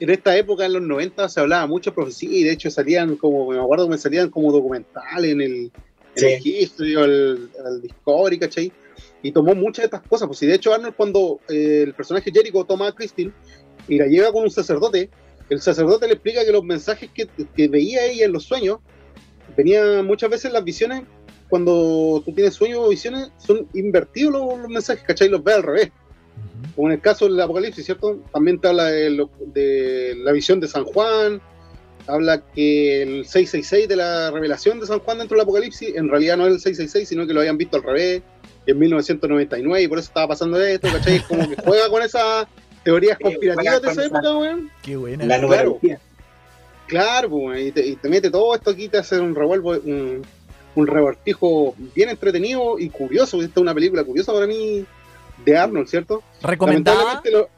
en esta época, en los 90, se hablaba mucho de profecía y de hecho salían como, me acuerdo me salían como documentales en el, en Sí. el History o el, el Discovery, ¿cachai? Y tomó muchas de estas cosas. Pues, y de hecho, Arnold, cuando eh, el personaje Jericho toma a Christine y la lleva con un sacerdote, el sacerdote le explica que los mensajes que, que veía ella en los sueños, venían muchas veces las visiones, cuando tú tienes sueños o visiones, son invertidos los, los mensajes, ¿cachai? Los ve al revés. Como en el caso del Apocalipsis, ¿cierto? También te habla de, lo- de la visión de San Juan, habla que el 666 de la revelación de San Juan dentro del Apocalipsis, en realidad no es el 666, sino que lo habían visto al revés, en 1999, y por eso estaba pasando esto, ¿cachai? Es como que juega con esas teorías conspirativas de esa época, weón. Qué buena. La Claro. Claro, pues, weón, y te, y te mete todo esto aquí, te hace un revuelvo, un, un revoltijo bien entretenido y curioso. Esta es una película curiosa para mí de Arnold, ¿cierto? Recomendada. Lo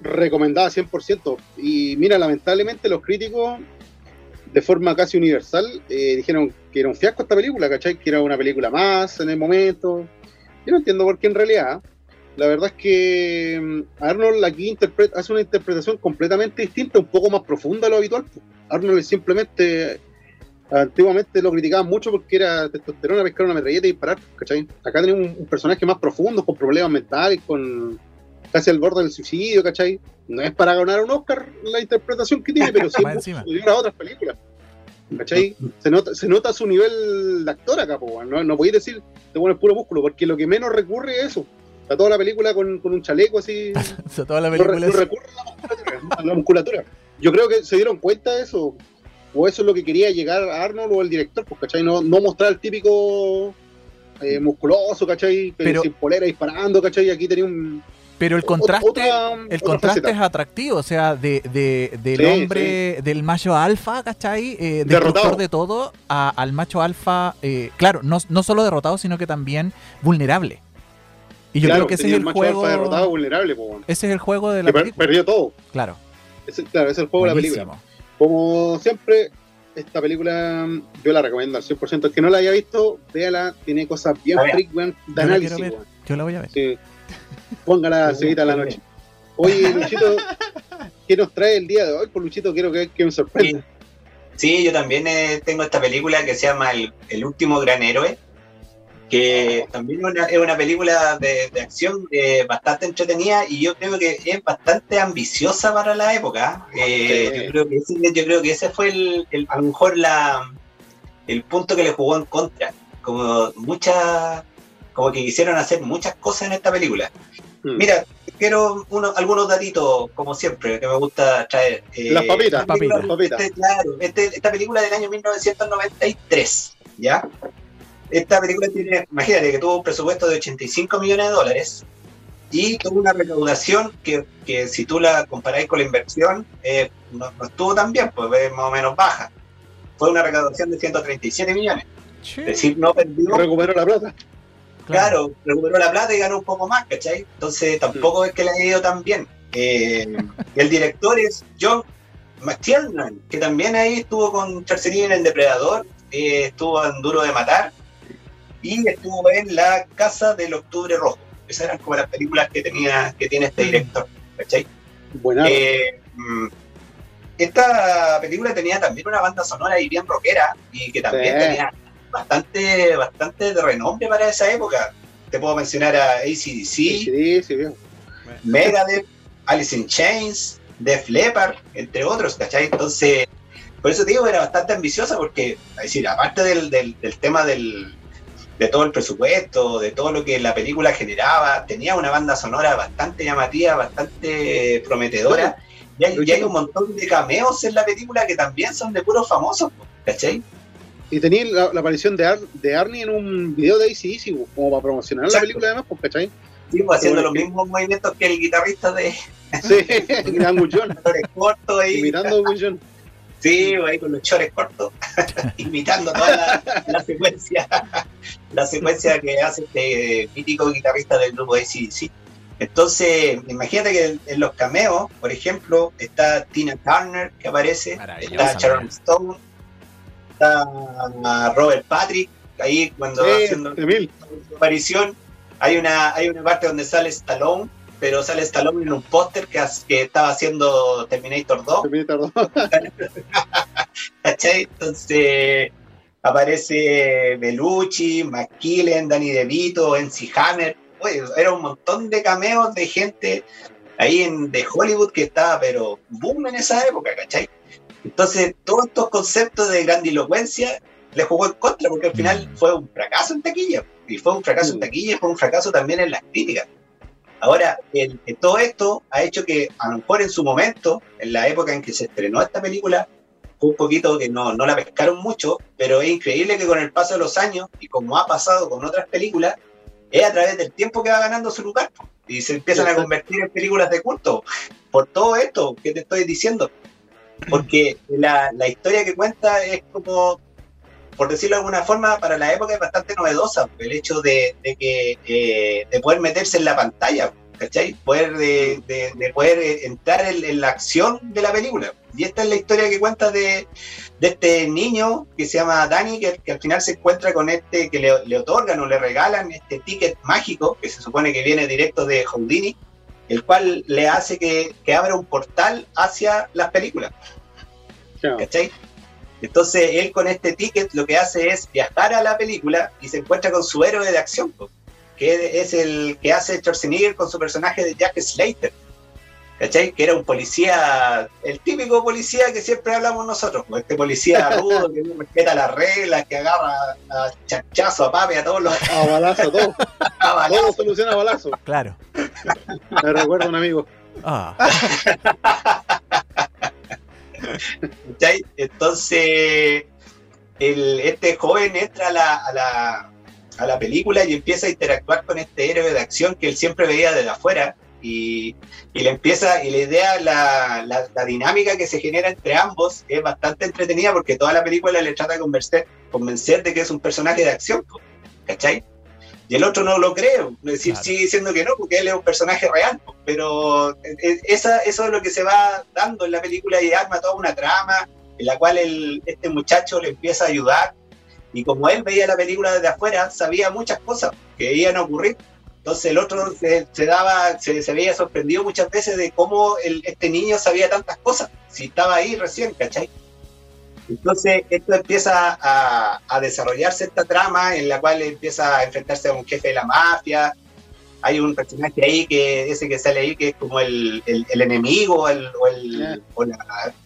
recomendada 100%. Y mira, lamentablemente los críticos, de forma casi universal, eh, dijeron que era un fiasco esta película, ¿cachai? Que era una película más en el momento. Yo no entiendo por qué en realidad. La verdad es que mm, Arnold aquí interpreta, hace una interpretación completamente distinta, un poco más profunda de lo habitual. Arnold es simplemente. Antiguamente lo criticaban mucho porque era testosterona, pescar una metralleta y disparar, ¿cachai? Acá tenemos un, un personaje más profundo, con problemas mentales, con casi al borde del suicidio, ¿cachai? No es para ganar un Oscar la interpretación que tiene, pero sí es a otras películas. ¿Cachai? Se nota, se nota su nivel de actor acá, po, no, no podéis decir te pones puro músculo, porque lo que menos recurre es eso. Está toda la película con, con un chaleco así. Sea, toda la no, película no es- recurre a la musculatura, a la musculatura. Yo creo que se dieron cuenta de eso, o eso es lo que quería llegar a Arnold o el director, pues, ¿cachai? No, no mostrar el típico eh, musculoso, ¿cachai? Pero- Sin polera disparando, ¿cachai? Aquí tenía un. Pero el contraste, otra- el contraste es atractivo, o sea, de, de- del Sí, hombre, del macho alfa, ¿cachai? Eh, Derrotado. de todo, a- al macho alfa, eh, claro, no, no solo derrotado, sino que también vulnerable. Y yo Claro, creo que ese es el juego. derrotado, vulnerable, pues, weón. Ese es el juego de la Que per- película. perdió todo. Claro. Ese- claro, ese es el juego de la película. Como siempre, esta película mm, yo la recomiendo al 100%. El que no la haya visto, véala, tiene cosas bien freak, weón, de Yo la análisis, ver. weón. Yo la voy a ver. Sí. Póngala seguida a la noche. Oye, Luchito, ¿qué nos trae el día de hoy? Por Luchito, quiero que, que me sorprenda. Sí, yo también eh, tengo esta película que se llama El, El último gran héroe, que también es una, es una película de, de acción eh, bastante entretenida y yo creo que es bastante ambiciosa para la época. Eh, Sí. yo, creo que ese, yo creo que ese fue el, el- a lo mejor la, el punto que le jugó en contra. Como muchas, como que quisieron hacer muchas cosas en esta película. Mm. Mira, quiero uno, algunos datitos, como siempre, que me gusta traer. Eh, las papitas, papitas. Este, claro, este, esta película del año 1993, ¿ya? Esta película tiene, imagínate que tuvo un presupuesto de 85 millones de dólares y tuvo una recaudación que, que si tú la comparáis con la inversión, eh, no, estuvo tan bien, pues es más o menos baja. Fue una recaudación de 137 millones. Es decir, no perdió. Recuperó la plata. Claro, recuperó la plata y ganó un poco más, ¿cachai? Entonces tampoco es que le haya ido tan bien. Eh, el director es John McTiernan, que también ahí estuvo con Charcería en El Depredador, eh, estuvo en Duro de Matar y estuvo en La Casa del Octubre Rojo. Esas eran como las películas que tenía que tiene este director, ¿cachai? Eh, mm, esta película tenía también una banda sonora y bien rockera y que también tenía bastante, bastante de renombre para esa época. Te puedo mencionar a ACDC, Megadeth, Alice in Chains, Def Leppard, entre otros, ¿cachai? Entonces, por eso te digo, era bastante ambiciosa porque, es decir, aparte del, del, tema del, de todo el presupuesto, de todo lo que la película generaba, tenía una banda sonora bastante llamativa, bastante prometedora. Y hay, hay, un montón de cameos en la película que también son de puros famosos, ¿cachai? Y tenía la, aparición de, de, Arnie en un video de ACDC, como para promocionar la película además, pues, ¿cachai? Sí, pues, haciendo los mismos movimientos que el guitarrista de... Sí, Gran Gullón. ahí. Imitando a Gullón. Sí, ahí con los chores cortos, imitando toda la, secuencia, la secuencia que hace este mítico guitarrista del grupo ACDC. Entonces, imagínate que en los cameos, por ejemplo, está Tina Turner que aparece, está Sharon Stone, está Robert Patrick, ahí cuando haciendo su aparición, hay una, hay una parte donde sale Stallone, pero sale Stallone en un póster que, que estaba haciendo Terminator 2. Terminator 2. Entonces aparece Belucci, McKillen, Danny DeVito, NC Hammer. era un montón de cameos de gente ahí en, de Hollywood que estaba, pero boom en esa época, ¿cachai? Entonces, todos estos conceptos de grandilocuencia le jugó en contra, porque al final mm. fue un fracaso en taquilla. Y fue un fracaso en taquilla y fue un fracaso también en las críticas. Ahora, el, todo esto ha hecho que, a lo mejor en su momento, en la época en que se estrenó esta película, fue un poquito que no, no la pescaron mucho, pero es increíble que con el paso de los años, y como ha pasado con otras películas, es a través del tiempo que va ganando su lugar. Y se empiezan a convertir en películas de culto. Por todo esto que te estoy diciendo porque la, la, historia que cuenta es como, por decirlo de alguna forma, para la época es bastante novedosa, el hecho de, de que eh, de poder meterse en la pantalla, ¿cachai? Poder de, de, poder entrar en, la acción de la película. Y esta es la historia que cuenta de, este niño que se llama Danny, que, que, al final se encuentra con este, que le, le, otorgan o le regalan este ticket mágico, que se supone que viene directo de Houdini, el cual le hace que, abra un portal hacia las películas. ¿Cachai? Entonces él con este ticket lo que hace es viajar a la película y se encuentra con su héroe de acción, que es el que hace Schwarzenegger con su personaje de Jack Slater. ¿Cachai? Que era un policía, el típico policía que siempre hablamos nosotros, este policía rudo que no respeta las reglas, que agarra a chachazo, a pape, a todos los. A balazo, todo. a balazo. Todo soluciona a balazo. Claro. Me recuerda un amigo. Ah. ¿Cachai? Entonces, el, este joven entra a la, película y empieza a interactuar con este héroe de acción que él siempre veía desde afuera y, y, le empieza, y la idea, la, la, dinámica que se genera entre ambos es bastante entretenida porque toda la película le trata de convencer, convencer de que es un personaje de acción, ¿cachai? Y el otro no lo cree, es decir, sigue diciendo que no, porque él es un personaje real, pero e, e, esa, eso es lo que se va dando en la película y arma toda una trama en la cual el, este muchacho le empieza a ayudar. Y como él veía la película desde afuera, sabía muchas cosas que iban a ocurrir. Entonces el otro se, daba, se, se, veía sorprendido muchas veces de cómo el, este niño sabía tantas cosas, si estaba ahí recién, ¿cachai? Entonces esto empieza a, a, desarrollarse esta trama en la cual empieza a enfrentarse a un jefe de la mafia. Hay un personaje ahí que ese que sale ahí que es como el, el, enemigo el, o el, o la,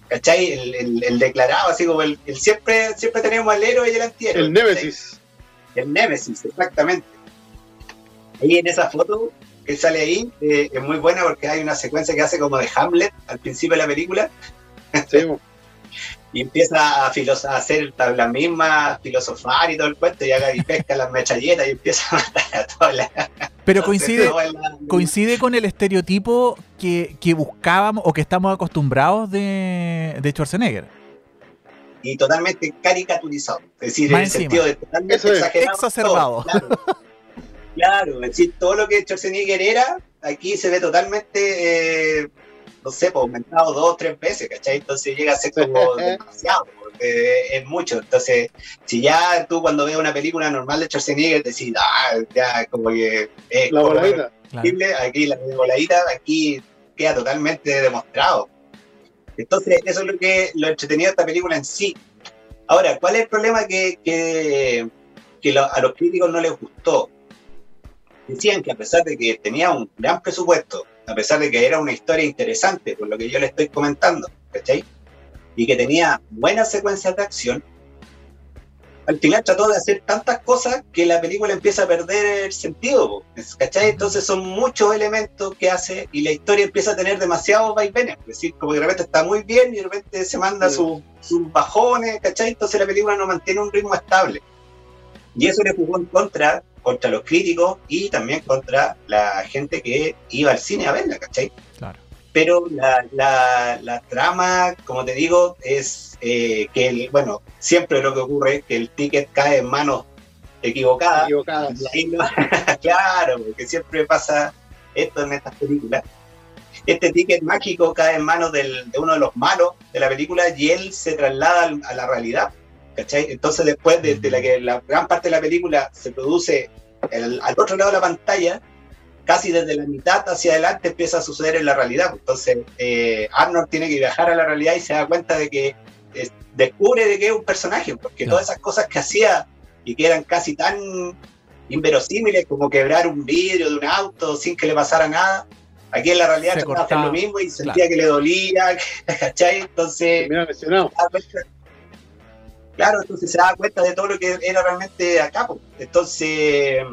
¿cachai? El, declarado, así como el, siempre, siempre tenemos al héroe y el antihéroe. El Némesis. El Némesis, exactamente ahí en esa foto que sale ahí eh, es muy buena porque hay una secuencia que hace como de Hamlet al principio de la película. Y empieza a, a, hacer la misma filosofar y todo el cuento y haga y pesca las mechalletas y empieza a matar a todas las. Pero coincide, coincide con el estereotipo que, que, buscábamos o que estamos acostumbrados de, de Schwarzenegger. Y totalmente caricaturizado. Es decir, en el sentido de totalmente exagerado. Exacerbado. claro. es decir, todo lo que Schwarzenegger era, aquí se ve totalmente, eh, no sé, pues, aumentado dos o tres veces, ¿cachai? Entonces llega a ser como demasiado es mucho. Entonces, si ya tú cuando ves una película normal de Schwarzenegger decís, ah, ya como que es la voladita. Aquí la voladita, aquí queda totalmente demostrado. Entonces, eso es lo que lo entretenido de esta película en sí. Ahora, ¿cuál es el problema que, que, a los críticos no les gustó? Decían que a pesar de que tenía un gran presupuesto, a pesar de que era una historia interesante, por lo que yo le estoy comentando, ¿cachai? y que tenía buenas secuencias de acción, al final trató de hacer tantas cosas que la película empieza a perder el sentido, ¿cachai? Entonces son muchos elementos que hace y la historia empieza a tener demasiados vaivenes, es decir, como que de repente está muy bien y de repente se manda sus bajones, ¿cachai? Entonces la película no mantiene un ritmo estable. Y eso le jugó en contra, contra los críticos y también contra la gente que iba al cine a verla, ¿cachai? Claro pero la, la, trama, como te digo, es eh, que, el, bueno, siempre lo que ocurre es que el ticket cae en manos equivocadas. Equivocadas. claro, porque siempre pasa esto en estas películas. Este ticket mágico cae en manos del, de uno de los malos de la película y él se traslada a la realidad. ¿Cachai? Entonces después de, la que la gran parte de la película se produce al otro lado de la pantalla, casi desde la mitad hacia adelante empieza a suceder en la realidad. Entonces, eh, Arnold tiene que viajar a la realidad y se da cuenta de que descubre de que es un personaje, porque todas esas cosas que hacía y que eran casi tan inverosímiles como quebrar un vidrio de un auto sin que le pasara nada, aquí en la realidad trataba de hacer lo mismo y sentía que le dolía, ¿cachai? Entonces, claro, entonces se da cuenta de todo lo que era realmente acá. Entonces,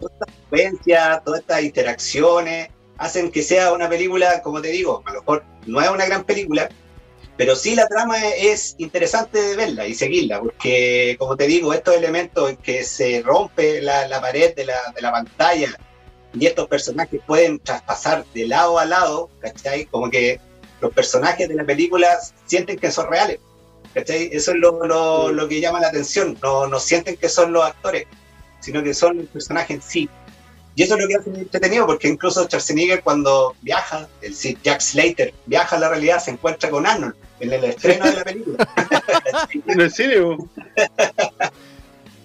toda esta secuencia, todas estas interacciones, hacen que sea una película, como te digo, a lo mejor no es una gran película, pero sí la trama es interesante de verla y seguirla, porque como te digo, estos elementos en que se rompe la, pared de la, de la, pantalla y estos personajes pueden traspasar de lado a lado, ¿cachai? Como que los personajes de la película sienten que son reales, ¿cachai? Eso es lo, lo, lo que llama la atención, no, no sienten que son los actores sino que son el personaje en sí. Y eso es lo que hace entretenido, porque incluso Schwarzenegger cuando viaja, el Jack Slater, viaja a la realidad, se encuentra con Arnold en el estreno de la película. ¿En el cine?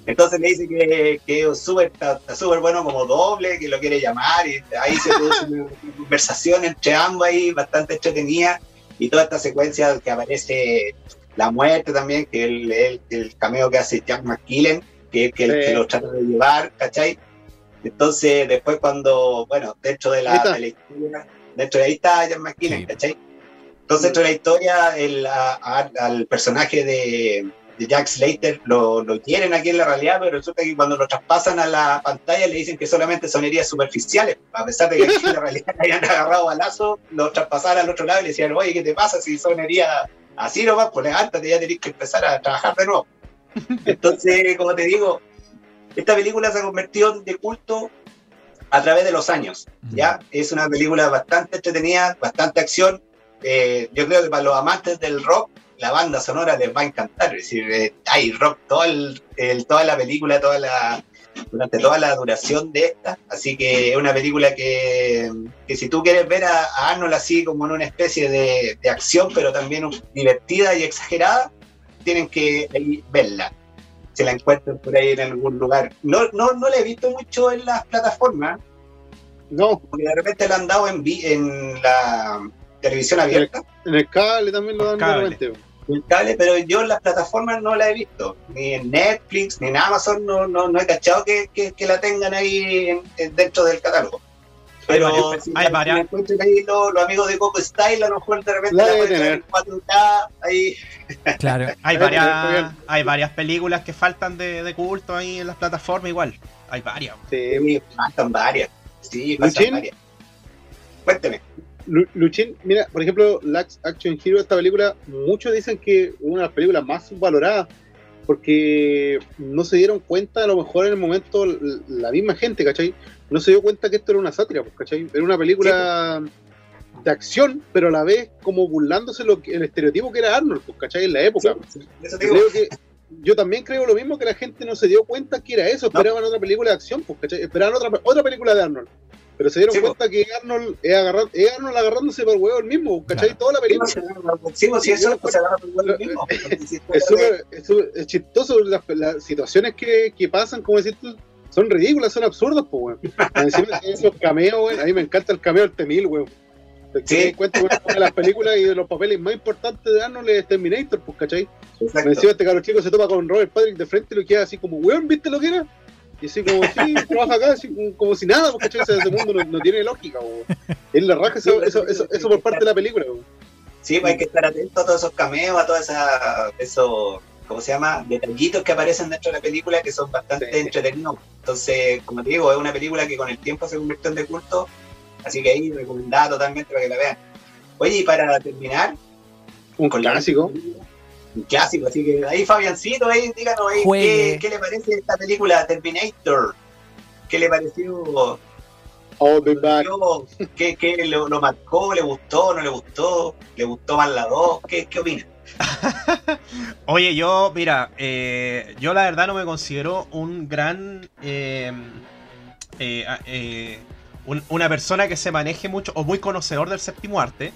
Entonces le dice que, que está súper bueno como doble, que lo quiere llamar, y ahí se produce una conversación entre ambos ahí, bastante entretenida, y toda esta secuencia que aparece la muerte también, que es el, el cameo que hace Jack McKillen, que es el que lo trata de llevar, ¿cachai? Entonces, después cuando, bueno, dentro de la, historia, dentro de ahí está Ian McKinnon, ¿cachai? Entonces, dentro de la historia, el, al personaje de, Jack Slater lo, lo, quieren aquí en la realidad, pero resulta que cuando lo traspasan a la pantalla le dicen que solamente son heridas superficiales, a pesar de que aquí en la realidad le hayan agarrado balazo, lo traspasaron al otro lado y le decían, oye, ¿qué te pasa si son heridas así nomás? Pues levántate, ya tenés que empezar a trabajar de nuevo. Entonces, como te digo, esta película se ha convertido de culto a través de los años. ¿ya? Es una película bastante entretenida, bastante acción. Eh, yo creo que para los amantes del rock, la banda sonora les va a encantar. Es decir, eh, hay rock todo el, toda la película, toda la, durante toda la duración de esta. Así que es una película que, que si tú quieres ver a, Arnold así como en una especie de, de acción, pero también divertida y exagerada, tienen que verla. Se la encuentran por ahí en algún lugar. No, no, no la he visto mucho en las plataformas. No. Porque de repente la han dado en, en la televisión abierta. En el, cable también lo dan de repente. En cable, pero yo en las plataformas no la he visto. Ni en Netflix, ni en Amazon, no, no, no he cachado que, que, la tengan ahí dentro del catálogo. Pero hay varias. Ahí los, amigos de Coco Style, a lo mejor de repente la, pueden 4K, ahí. Claro, hay varias, hay varias películas que faltan de, de, culto ahí en las plataformas igual. Hay varias. Sí, faltan varias. Sí, Luchín, cuénteme. Luchín, mira, por ejemplo, Lax Action Hero, esta película, muchos dicen que es una de las películas más subvaloradas porque no se dieron cuenta, a lo mejor en el momento, la misma gente, ¿cachai? No se dio cuenta que esto era una sátira, pues, ¿cachai? Era una película de acción, pero a la vez como burlándose lo el estereotipo que era Arnold, pues, ¿cachai? En la época. creo que yo también creo lo mismo que la gente no se dio cuenta que era eso, esperaban otra película de acción, pues, ¿cachai? Esperaban otra, otra película de Arnold. Pero se dieron cuenta que Arnold es, agarrando, es Arnold agarrándose por el huevo el mismo, ¿cachai? Toda la película. Sí, sí, eso pues, se agarra por el huevo el mismo. es, es, chistoso las, las situaciones que, que, pasan, como decir tú, son ridículas, son absurdas, pues, weón. Encima esos cameos, weón. A mí me encanta el cameo del Temil, weón. Sí. Cuenta una de las películas y de los papeles más importantes de Arnold es Terminator, pues, ¿cachai? Exacto. Encima este caro chico se topa con Robert Patrick de frente y lo queda así como, weón, ¿viste lo que era? Y así como, sí, trabaja acá, así, como, si nada, porque ese, ese mundo no, no, tiene lógica, weón. Él la raja eso, eso, eso, eso, por parte de la película. Sí, pues hay que estar atento a todos esos cameos, a todos esos, ¿cómo se llama? Detallitos que aparecen dentro de la película que son bastante entretenidos. Entonces, como te digo, es una película que con el tiempo se convirtió en de culto, así que ahí recomendada totalmente para que la vean. Oye, y para terminar... Un clásico un clásico, así que ahí Fabiancito, ahí díganos ahí qué, le parece esta película Terminator, qué le pareció, oh, ¿Qué, qué lo, marcó? ¿Le gustó? ¿No le gustó? ¿Le gustó más la 2? ¿Qué, qué opina? Oye, yo, mira, eh, yo la verdad no me considero un gran. Eh, eh, una persona que se maneje mucho o muy conocedor del séptimo arte,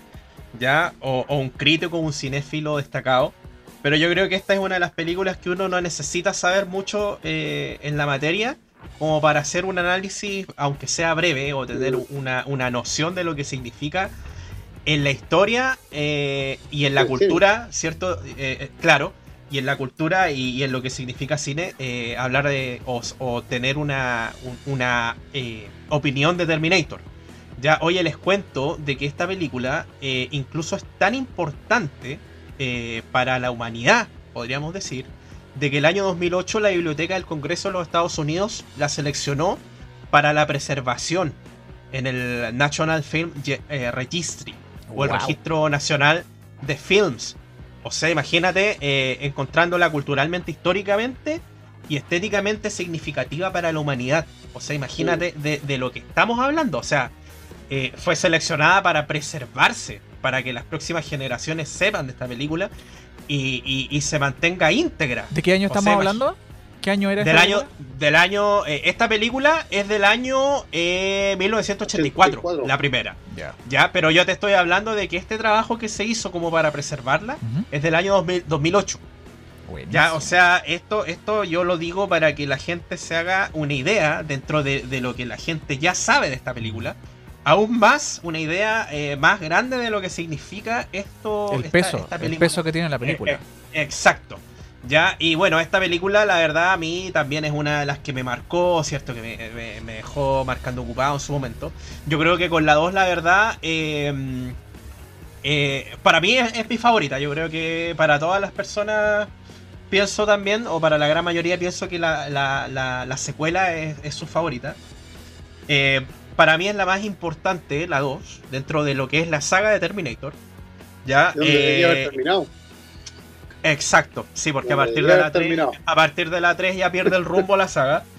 ¿ya? O, o un crítico, un cinéfilo destacado. Pero yo creo que esta es una de las películas que uno no necesita saber mucho eh, en la materia como para hacer un análisis, aunque sea breve, o tener una, noción de lo que significa en la historia eh, y en la cultura, ¿cierto? Eh, claro, y en la cultura y, en lo que significa cine, hablar de o, tener una, una opinión de Terminator. Ya hoy les cuento de que esta película incluso es tan importante eh, para la humanidad, podríamos decir, de que el año 2008 la Biblioteca del Congreso de los Estados Unidos la seleccionó para la preservación en el National Film eh, Registry o el Registro Nacional de Films. O sea, imagínate eh, encontrándola culturalmente, históricamente y estéticamente significativa para la humanidad. O sea, imagínate de, de lo que estamos hablando. O sea, fue seleccionada para preservarse para que las próximas generaciones sepan de esta película y, se mantenga íntegra. ¿De qué año estamos hablando? ¿Qué año era del año Del año. Eh, esta película es del año 1984, eh, la primera. Ya, pero yo te estoy hablando de que este trabajo que se hizo como para preservarla es del año 2008. Ya, o sea, esto, esto yo lo digo para que la gente se haga una idea dentro de, de lo que la gente ya sabe de esta película aún más una idea eh, más grande de lo que significa esto. El peso, el peso que tiene la película. Eh, eh, exacto. Ya, y bueno, esta película, la verdad, a mí también es una de las que me marcó, ¿cierto? Que me, dejó marcando ocupado en su momento. Yo creo que con la 2, la verdad, em, para mí es, mi favorita. Yo creo que para todas las personas, pienso también, o para la gran mayoría, pienso que la, la, secuela es, es, su favorita. Eh, para mí es la más importante, la 2, dentro de lo que es la saga de Terminator. Ya, eh, terminado. Exacto, sí, porque a partir, de la 3, a partir de la 3 ya pierde el rumbo la saga.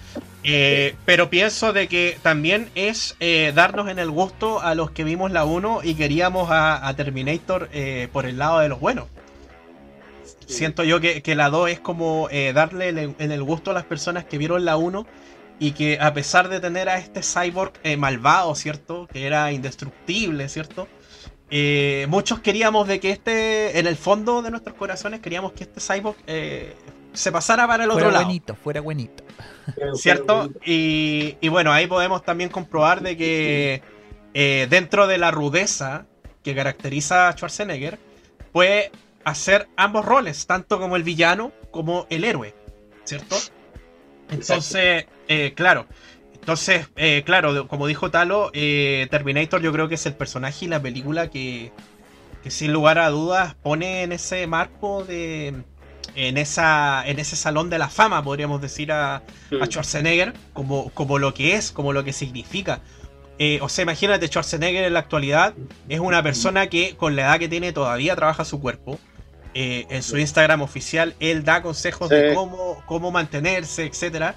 Eh, pero pienso de que también es eh, darnos en el gusto a los que vimos la 1 y queríamos a, Terminator por el lado de los buenos. Siento yo que, la 2 es como darle en el gusto a las personas que vieron la 1 y que a pesar de tener a este cyborg eh, malvado, ¿cierto? Que era indestructible, ¿cierto? Eh, muchos queríamos de que este, en el fondo de nuestros corazones, queríamos que este cyborg eh, se pasara para el otro lado. Buenito, fuera buenito. ¿Cierto? Y, y, bueno, ahí podemos también comprobar de que dentro de la rudeza que caracteriza a Schwarzenegger, puede hacer ambos roles, tanto como el villano como el héroe, ¿cierto? Entonces, eh, claro. Entonces, eh, claro, como dijo Talo, eh, Terminator yo creo que es el personaje y la película que, sin lugar a dudas pone en ese marco de... En, esa, en ese salón de la fama, podríamos decir, a, Schwarzenegger, como, como lo que es, como lo que significa. eh, o sea, imagínate, Schwarzenegger en la actualidad es una persona que con la edad que tiene todavía trabaja su cuerpo. Eh, en su Instagram oficial, él da consejos de cómo, cómo mantenerse, etcétera.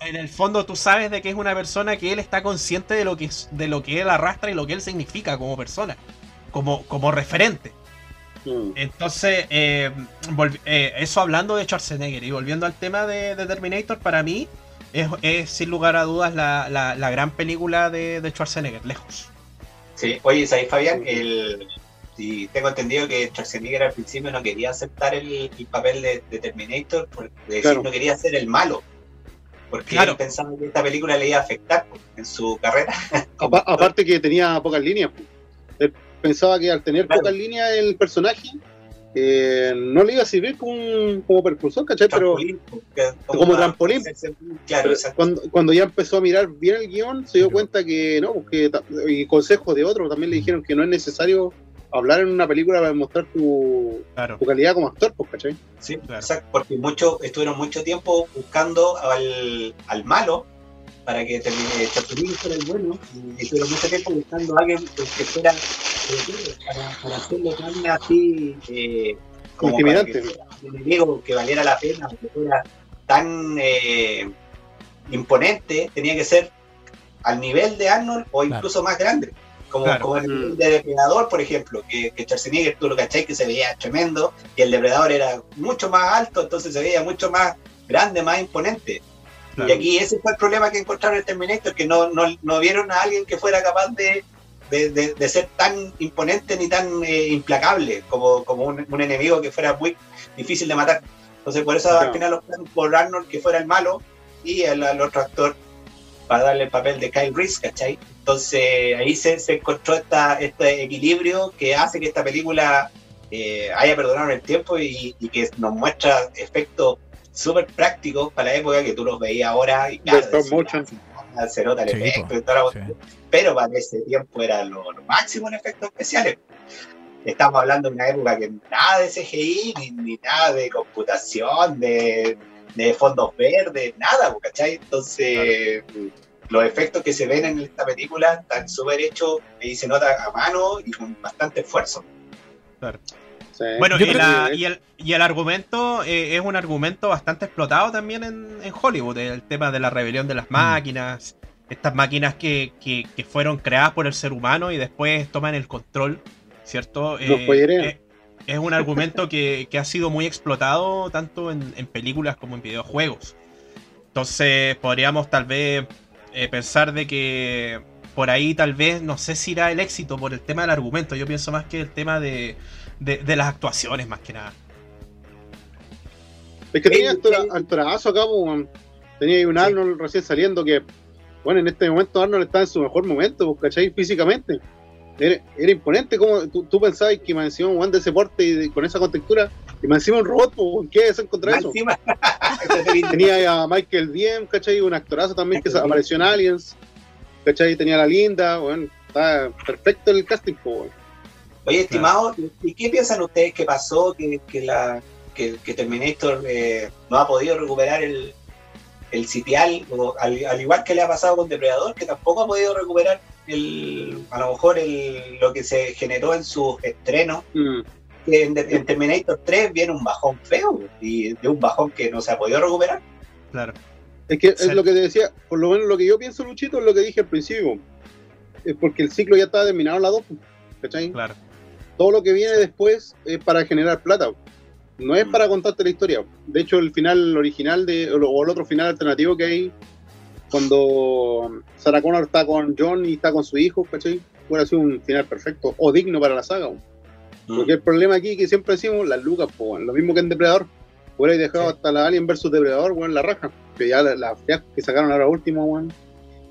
En, el, fondo tú sabes de que es una persona que él está consciente de lo que, de lo que él arrastra y lo que él significa como persona, como, como referente. Mm. Entonces, eh, eso hablando de Schwarzenegger y volviendo al tema de, de Terminator, para mí es, sin lugar a dudas la, gran película de, Schwarzenegger, lejos. Sí, oye, ¿sabes, Fabián? El, y tengo entendido que Schwarzenegger al principio no quería aceptar el, papel de, Terminator, porque no quería ser el malo. Porque él pensaba que esta película le iba a afectar en su carrera. Aparte que tenía pocas líneas. Él pensaba que al tener pocas líneas el personaje eh, no le iba a servir como, un, como percursor, ¿cachai? Pero como, trampolín. Claro, cuando, cuando, ya empezó a mirar bien el guion, se dio cuenta que no, que, y consejos de otros también le dijeron que no es necesario hablar en una película para demostrar tu, tu calidad como actor, pues, ¿cachai? Sí, exacto, porque mucho, estuvieron mucho tiempo buscando al, al malo para que termine Chapulín fuera el bueno y estuvieron mucho tiempo buscando a alguien que fuera para, para hacerlo tan así eh, como intimidante. un enemigo que valiera la pena que fuera tan eh, imponente tenía que ser al nivel de Arnold o incluso más grande como, como el mm. de Depredador, por ejemplo, que, que Schwarzenegger, tú lo cacháis, que se veía tremendo, y el Depredador era mucho más alto, entonces se veía mucho más grande, más imponente. Y aquí ese fue el problema que encontraron en Terminator, que no, no, no vieron a alguien que fuera capaz de, de, de, ser tan imponente ni tan eh, implacable como, como un, un, enemigo que fuera muy difícil de matar. Entonces por eso al final optaron por Arnold que fuera el malo y el, otro actor para darle el papel de Kyle Reese, ¿cachai? Entonces ahí se, se encontró esta, este equilibrio que hace que esta película eh, haya perdonado el tiempo y, y, que nos muestra efectos súper prácticos para la época que tú los veías ahora y claro, se nota el efecto y toda la pero para ese tiempo era lo, máximo en efectos especiales. Estamos hablando de una época que nada de CGI, ni, nada de computación, de, de, fondos verdes, nada, ¿cachai? Entonces, los efectos que se ven en esta película están súper hechos y se nota a mano y con bastante esfuerzo. Claro. Bueno, y, el, y, el, argumento eh, es un argumento bastante explotado también en, Hollywood, el tema de la rebelión de las mm. máquinas, estas máquinas que, fueron creadas por el ser humano y después toman el control, ¿cierto? Eh, eh, es un argumento que, ha sido muy explotado tanto en, películas como en videojuegos. Entonces podríamos tal vez pensar de que por ahí tal vez no sé si irá el éxito por el tema del argumento. Yo pienso más que el tema de, de, las actuaciones más que nada. Es que tenía actorazo acá, tenía un Arnold recién saliendo que, bueno, en este momento Arnold está en su mejor momento, ¿cachai? Físicamente. Era, imponente, como tú, pensabas que me encima un de ese porte y con esa contextura, y me encima un robot, ¿qué es encontrar eso? tenía a Michael Diem, ¿cachai? Un actorazo también que apareció en Aliens, ¿cachai? Tenía a la linda, bueno, está perfecto el casting, pues, Oye, estimado, ¿y qué piensan ustedes que pasó que, que la, que, Terminator eh, no ha podido recuperar el, el sitial, al, igual que le ha pasado con Depredador, que tampoco ha podido recuperar el, a lo mejor el, lo que se generó en sus estrenos? Mm. Que en, Terminator 3 viene un bajón feo y de un bajón que no se ha podido recuperar. Claro. Es que es lo que te decía, por lo menos lo que yo pienso, Luchito, es lo que dije al principio. Es porque el ciclo ya estaba terminado en la 2. ¿Cachai? Claro todo lo que viene después es para generar plata. No es mm. para contarte la historia. De hecho, el final original de, o el otro final alternativo que hay, cuando Sarah Connor está con John y está con su hijo, ¿cachai? Hubiera sido un final perfecto o digno para la saga. Mm. Porque el problema aquí que siempre decimos, las lucas, lo mismo que en Depredador. Hubiera dejado hasta la Alien versus Depredador, bueno, la raja. Que ya la que sacaron ahora último.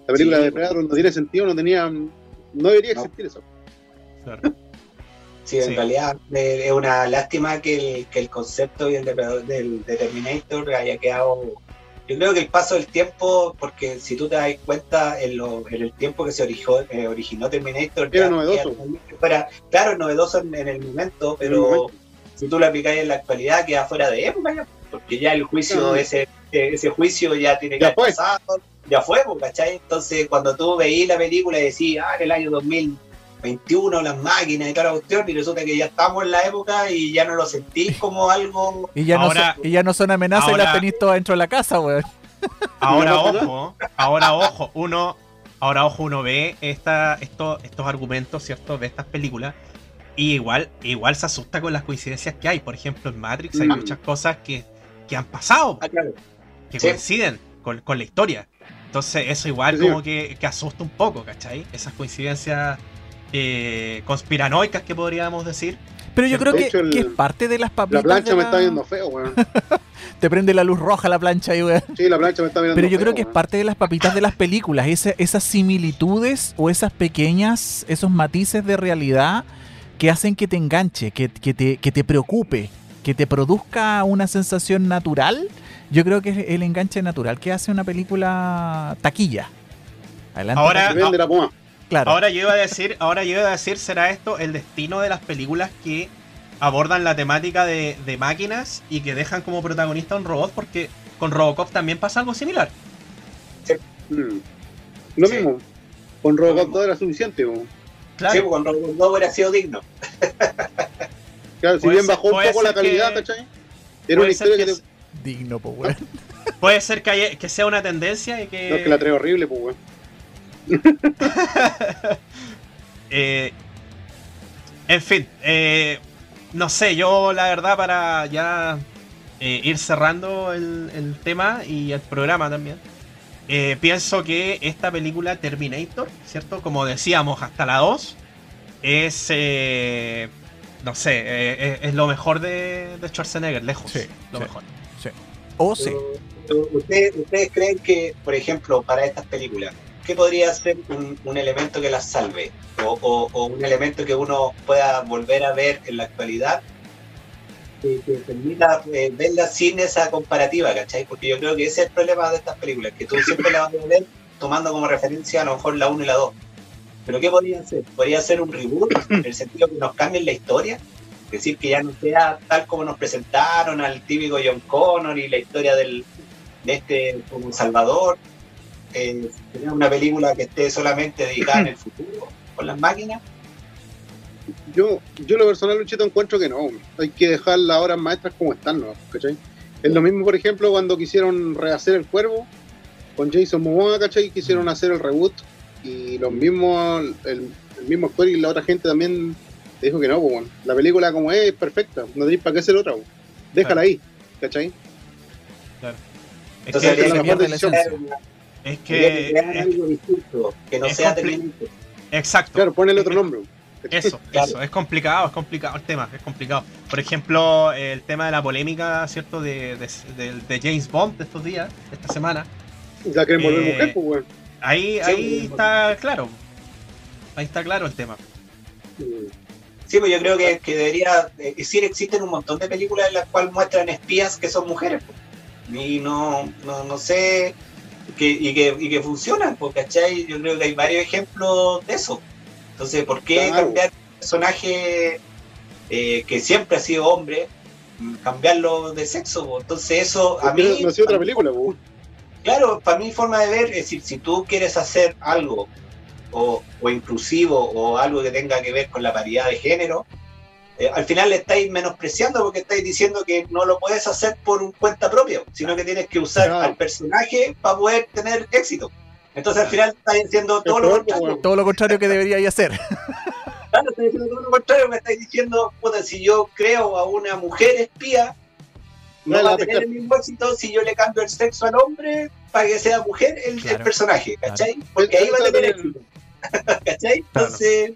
La película de Depredador no tiene sentido, no tenía. No debería existir eso. Claro. Sí, en realidad es una lástima que el, concepto y el del, Terminator haya quedado. Yo creo que el paso del tiempo, porque si tú te das cuenta en, el tiempo que se eh, originó Terminator, era novedoso. claro, es novedoso en, el momento, pero si tú lo aplicáis en la actualidad, queda fuera de época. porque ya el juicio, ese, ese juicio ya tiene que Ya fue. pasado, ya fue, pues, ¿cachai? Entonces, cuando tú veís la película y decís, ah, en el año 2021 las máquinas y toda la cuestión, y resulta que ya estamos en la época y ya no lo sentís como algo... Y ya, Ahora- no, son, y ya no son amenazas y ahora- las tenéis todas dentro de la casa, weón. Ahora ¿No pasa ojo, ahora ojo, uno, ahora ojo, uno ve esta, esto- estos argumentos, ¿cierto? De estas películas. Y igual, igual se asusta con las coincidencias que hay. Por ejemplo, en Matrix hay Mm. muchas cosas que, que han pasado, Ah, claro. que Sí. coinciden con, con la historia. Entonces, eso igual sí. como que, que asusta un poco, ¿cachai? Esas coincidencias eh, conspiranoicas que podríamos decir. Pero yo creo que, hecho, el- que es parte de las papitas. La plancha me está viendo feo, weón. Te prende la luz roja la plancha ahí, weón. Sí, la plancha me está mirando Pero yo feo, creo que es parte de las papitas de las películas, esa- esas similitudes o esas pequeñas, esos matices de realidad que hacen que te enganche, que, que te, que te preocupe, que te produzca una sensación natural. Yo creo que es el enganche natural que hace una película taquilla. Adelante. Ahora- Claro. Ahora yo iba a decir, ahora yo iba a decir, ¿será esto el destino de las películas que abordan la temática de, de máquinas y que dejan como protagonista a un robot? Porque con Robocop también pasa algo similar. Mm. Lo Sí. mismo. Con Robocop mismo. todo era suficiente, weón. Claro. Sí, con Robocop 2 hubiera sido digno. Claro, si bien ser- bajó un poco la que- calidad, ¿cachai? Era una historia que que, te... Digno, pues, weón. Puede ser que, haya- que sea una tendencia y que... No, es que la trae horrible, pues, weón. Eh, en fin, eh, no sé, yo la verdad para ya eh, ir cerrando el, el tema y el programa también, eh, pienso que esta película Terminator, ¿cierto? Como decíamos, hasta la 2, es, eh, no sé, eh, es, es lo mejor de, de Schwarzenegger, lejos, Sí, lo sí. mejor. O sí. Pero, ¿Ustedes, ¿Ustedes creen que, por ejemplo, para estas películas, qué podría ser un, un elemento que las salve? O, o- o un elemento que uno pueda volver a ver en la actualidad que, que permita eh, verla sin esa comparativa, ¿cachai? Porque yo creo que ese es el problema de estas películas, que tú siempre la vas a ver tomando como referencia a lo mejor la 1 y la 2. Pero ¿qué podría ser? ¿Podría ser un reboot en el sentido que nos cambien la historia? Es decir, que ya no sea tal como nos presentaron al típico John Connor y la historia del, de este como Salvador. Eh, tener una película que esté solamente dedicada en el futuro con las máquinas. Yo, yo lo personal, Luchito, encuentro que no. Hay que dejar las horas maestras como están, ¿no? ¿Cachai? Es lo mismo, por ejemplo, cuando quisieron rehacer el cuervo con Jason Momoa, ¿cachai? Quisieron hacer el reboot y los mismos, el, el mismo actor y la otra gente también dijo que no, pues, bueno. La película como es, es perfecta. No tenéis para qué hacer otra, pues. Déjala ahí, ¿cachai? Es Entonces que, se pierde la esencia. Es que que- es- algo distinto, que no es sea exacto. Claro, ponele otro nombre. Eso, Claro. eso, es complicado, es complicado el tema, es complicado. Por ejemplo, el tema de la polémica, ¿cierto? De, de, de- de James Bond de estos días, de esta semana. La quieren volver Eh, mujer, pues, bueno. Ahí, Sí, ahí está claro. Ahí está claro el tema. Sí, pues yo creo que, que debería eh, decir, existen un montón de películas en las cuales muestran espías que son mujeres. pues. Y no, no, no sé, que, y, que, y que funcionan, pues, ¿cachai? Yo creo que hay varios ejemplos de eso. Entonces, ¿por qué Claro. cambiar un personaje eh, que siempre ha sido hombre, cambiarlo de sexo? pues? Entonces eso, a Porque mí... no ha sido otra película, pues. Claro, para mi forma de ver, es decir, si tú quieres hacer algo o, o inclusivo o algo que tenga que ver con la paridad de género, eh, al final le estáis menospreciando porque estáis diciendo que no lo puedes hacer por un cuenta propia, sino que tienes que usar Claro. al personaje para poder tener éxito. Entonces al final estáis haciendo todo lo contrario. pues, Todo lo contrario que debería hacer. Claro, estáis diciendo todo lo contrario, me estáis diciendo, puta, si yo creo a una mujer espía, no va a tener pescar. el mismo éxito si yo le cambio el sexo al hombre para que sea mujer el, personaje, ¿cachai? Porque ahí va a tener éxito. ¿Cachai? Entonces,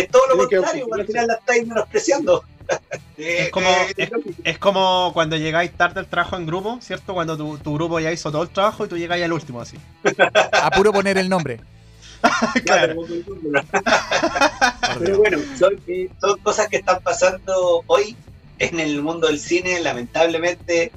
es todo lo Tiene contrario, al final la estáis menospreciando. Es como, es, es como cuando llegáis tarde al trabajo en grupo, ¿cierto? Cuando tu, tu grupo ya hizo todo el trabajo y tú llegáis al último, así. A puro poner el nombre. Claro. Pero bueno, son, eh, son cosas que están pasando hoy en el mundo del cine, lamentablemente.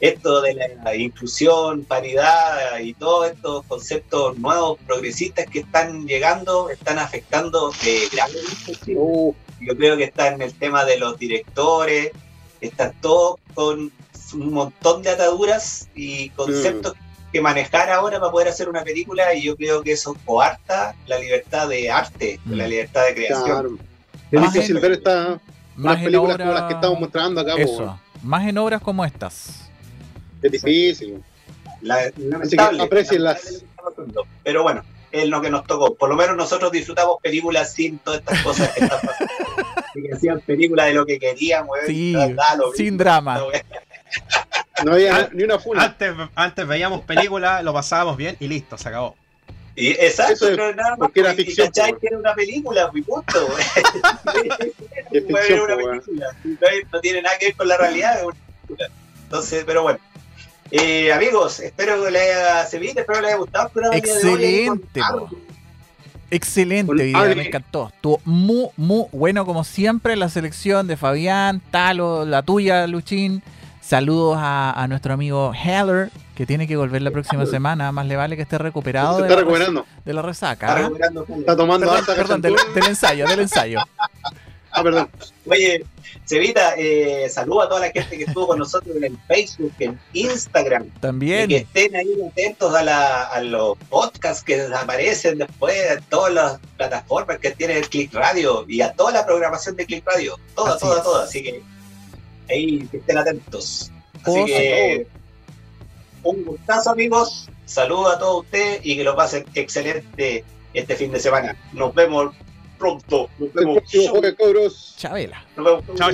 Esto de la inclusión, paridad y todos estos conceptos nuevos, progresistas que están llegando, están afectando eh, gravemente. Uh, Yo creo que está en el tema de los directores, están todos con un montón de ataduras y conceptos que manejar ahora para poder hacer una película y yo creo que eso coarta la libertad de arte, Mm. la libertad de creación. Claro. Es Más difícil ver estas películas obra- como las que estamos mostrando acá. Eso. Más en obras como estas. Es difícil. La- Así que lamentable, haciendo. Pero bueno, es lo que nos tocó. Por lo menos nosotros disfrutamos películas sin todas estas cosas que están pasando. Y que hacían películas de lo que queríamos. eh, Sí, sin mismo, drama. No había ni una funa. Antes, antes veíamos películas, lo pasábamos bien y listo, se acabó. Y exacto, Eso es pero nada más. porque era y- y ficción, ¿cachai? po, que era una película, mi punto. Es Fue ficción, una po, weón. película. No, no tiene nada que ver con la realidad, es una película. Entonces, pero bueno. Eh, amigos, espero que le haya servido, espero que les haya gustado. Excelente. Excelente video, me encantó. Estuvo muy, muy bueno como siempre la selección de Fabián, Talo, la tuya, Luchín. Saludos a, a nuestro amigo Heller, que tiene que volver la próxima semana. Más le vale que esté recuperado Se de, está la, recuperando. de la resaca. Está ¿ah? recuperando Está tomando Perdón, del ensayo, del ensayo. Ah, perdón. Oye, Cevita, eh, saludo a toda la gente que estuvo con nosotros en el Facebook, en Instagram. Y También. que estén ahí atentos a, la- a los podcasts que aparecen después, a todas las plataformas que tiene el Click Radio y a toda la programación de Click Radio. Toda, Así toda, es. toda. Así que ahí que estén atentos. Así que un gustazo, amigos. Saludos a todos ustedes y que lo pasen excelente este fin de semana. Nos vemos pronto. Nos vemos. El próximo jueves, cabros. Chabela. Chao,